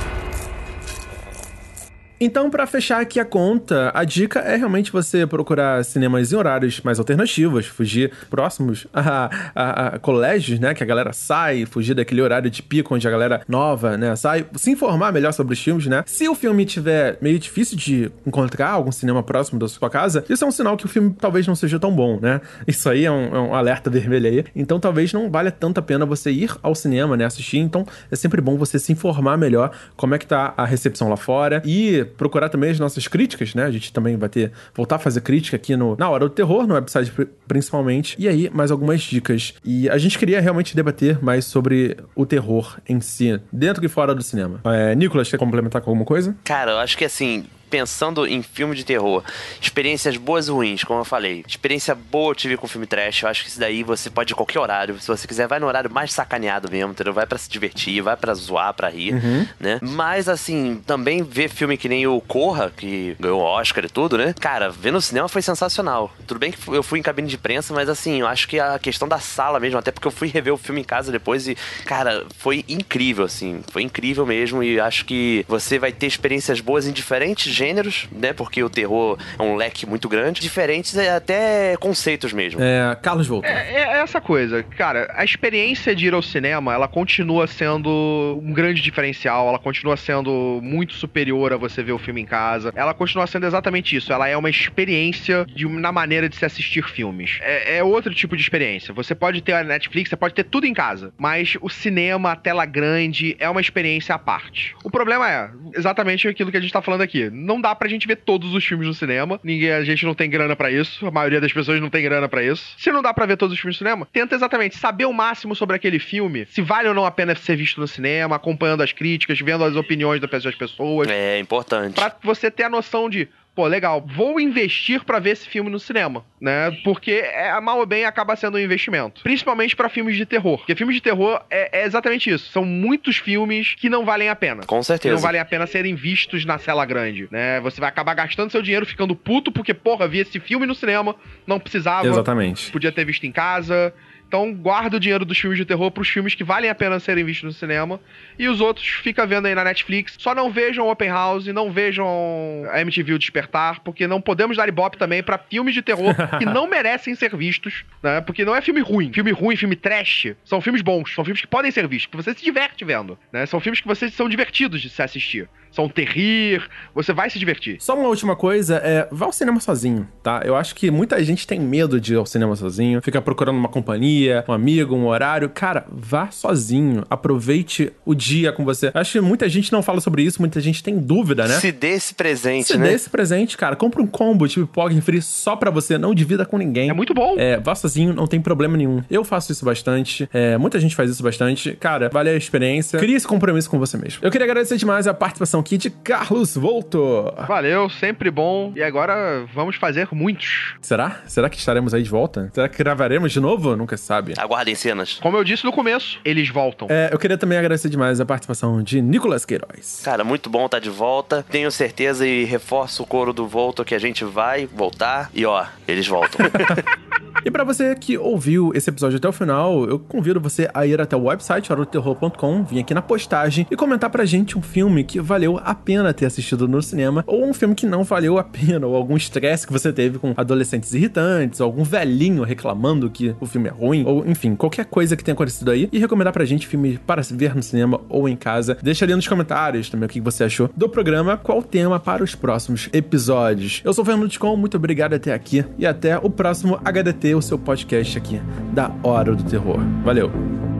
S1: Então, pra fechar aqui a conta, a dica é realmente você procurar cinemas em horários mais alternativos, fugir próximos a, a- a colégios, né? Que a galera sai, fugir daquele horário de pico onde a galera nova, né, sai, se informar melhor sobre os filmes, né? Se o filme tiver meio difícil de encontrar algum cinema próximo da sua casa, isso é um sinal que o filme talvez não seja tão bom, né? Isso aí é um, é um alerta vermelho aí. Então, talvez não valha tanto a pena você ir ao cinema, né, assistir. Então, é sempre bom você se informar melhor como é que tá a recepção lá fora e procurar também as nossas críticas, né? A gente também vai ter voltar a fazer crítica aqui no na hora do terror, no website pri- principalmente. E aí, mais algumas dicas. E a gente queria realmente debater mais sobre o terror em si, dentro e fora do cinema. É, Nicolas, quer complementar com alguma coisa?
S3: Cara, eu acho que assim, pensando em filme de terror, experiências boas e ruins, como eu falei. Experiência boa eu tive com filme trash, eu acho que isso daí você pode ir qualquer horário. Se você quiser, vai no horário mais sacaneado mesmo, entendeu? Vai pra se divertir, vai pra zoar, pra rir, né? Mas assim, também ver filme que nem o Corra, que ganhou o Oscar e tudo, né? Cara, ver no cinema foi sensacional. Tudo bem que eu fui em cabine de prensa, mas assim, eu acho que a questão da sala mesmo, até porque eu fui rever o filme em casa depois e, cara, foi incrível, assim. Foi incrível mesmo e acho que você vai ter experiências boas em diferentes gêneros, né? Porque o terror é um leque muito grande. Diferentes é até conceitos mesmo.
S1: É, Carlos Volta.
S2: É, é essa coisa, cara, a experiência de ir ao cinema, ela continua sendo um grande diferencial, ela continua sendo muito superior a você ver o filme em casa. Ela continua sendo exatamente isso, ela é uma experiência de, na maneira de se assistir filmes. É, é outro tipo de experiência. Você pode ter a Netflix, você pode ter tudo em casa, mas o cinema, a tela grande, é uma experiência à parte. O problema é exatamente aquilo que a gente tá falando aqui. Não dá pra gente ver todos os filmes no cinema. Ninguém, a gente não tem grana pra isso. A maioria das pessoas não tem grana pra isso. Se não dá pra ver todos os filmes no cinema, tenta exatamente saber o máximo sobre aquele filme, se vale ou não a pena ser visto no cinema, acompanhando as críticas, vendo as opiniões das pessoas,
S3: É importante.
S2: Pra você ter a noção de Pô, legal, vou investir pra ver esse filme no cinema, né? Porque é, mal ou bem acaba sendo um investimento. Principalmente pra filmes de terror. Porque filmes de terror é, é exatamente isso. São muitos filmes que não valem a pena.
S3: Com
S2: Que
S3: certeza.
S2: não valem a pena serem vistos na cela grande, né? Você vai acabar gastando seu dinheiro ficando puto porque, porra, vi esse filme no cinema, não precisava,
S1: Exatamente.
S2: podia ter visto em casa. Então, guarda o dinheiro dos filmes de terror pros filmes que valem a pena serem vistos no cinema. E os outros fica vendo aí na Netflix. Só não vejam Open House, não vejam a MTV O Despertar, porque não podemos dar ibope também pra filmes de terror que não merecem ser vistos, né? Porque não é filme ruim. Filme ruim, filme trash, são filmes bons. São filmes que podem ser vistos, que você se diverte vendo, né? São filmes que vocês são divertidos de se assistir. São terrir, você vai se divertir.
S1: Só uma última coisa, é, vá ao cinema sozinho, tá? Eu acho que muita gente tem medo de ir ao cinema sozinho, fica procurando uma companhia, um amigo, um horário. Cara, vá sozinho, aproveite o dia com você. Acho que muita gente não fala sobre isso, muita gente tem dúvida, né?
S3: Se dê esse presente,
S1: Se
S3: né?
S1: dê esse presente, cara, compra um combo tipo pipoca e refri só pra você, não divida com ninguém.
S2: É muito bom.
S1: É, vá sozinho, não tem problema nenhum. Eu faço isso bastante, é, muita gente faz isso bastante. Cara, vale a experiência. Cria esse compromisso com você mesmo. Eu queria agradecer demais a participação aqui de Carlos Volto.
S2: Valeu, sempre bom. E agora vamos fazer muitos.
S1: Será? Será que estaremos aí de volta? Será que gravaremos de novo? Nunca se sabe.
S3: Aguardem cenas.
S2: Como eu disse no começo, eles voltam.
S1: É, eu queria também agradecer demais a participação de Nicolas Queiroz.
S3: Cara, muito bom estar de volta. Tenho certeza e reforço o coro do Volto que a gente vai voltar. E ó, eles voltam.
S1: E pra você que ouviu esse episódio até o final, eu convido você a ir até o website horoterror.com, vir aqui na postagem e comentar pra gente um filme que valeu a pena ter assistido no cinema, ou um filme que não valeu a pena, ou algum estresse que você teve com adolescentes irritantes, ou algum velhinho reclamando que o filme é ruim, ou enfim, qualquer coisa que tenha acontecido aí, e recomendar pra gente filme para ver no cinema ou em casa. Deixa ali nos comentários também o que você achou do programa, qual o tema para os próximos episódios. Eu sou o Fernando Ticon, muito obrigado até aqui, e até o próximo HDT, o seu podcast aqui da Hora do Terror. Valeu!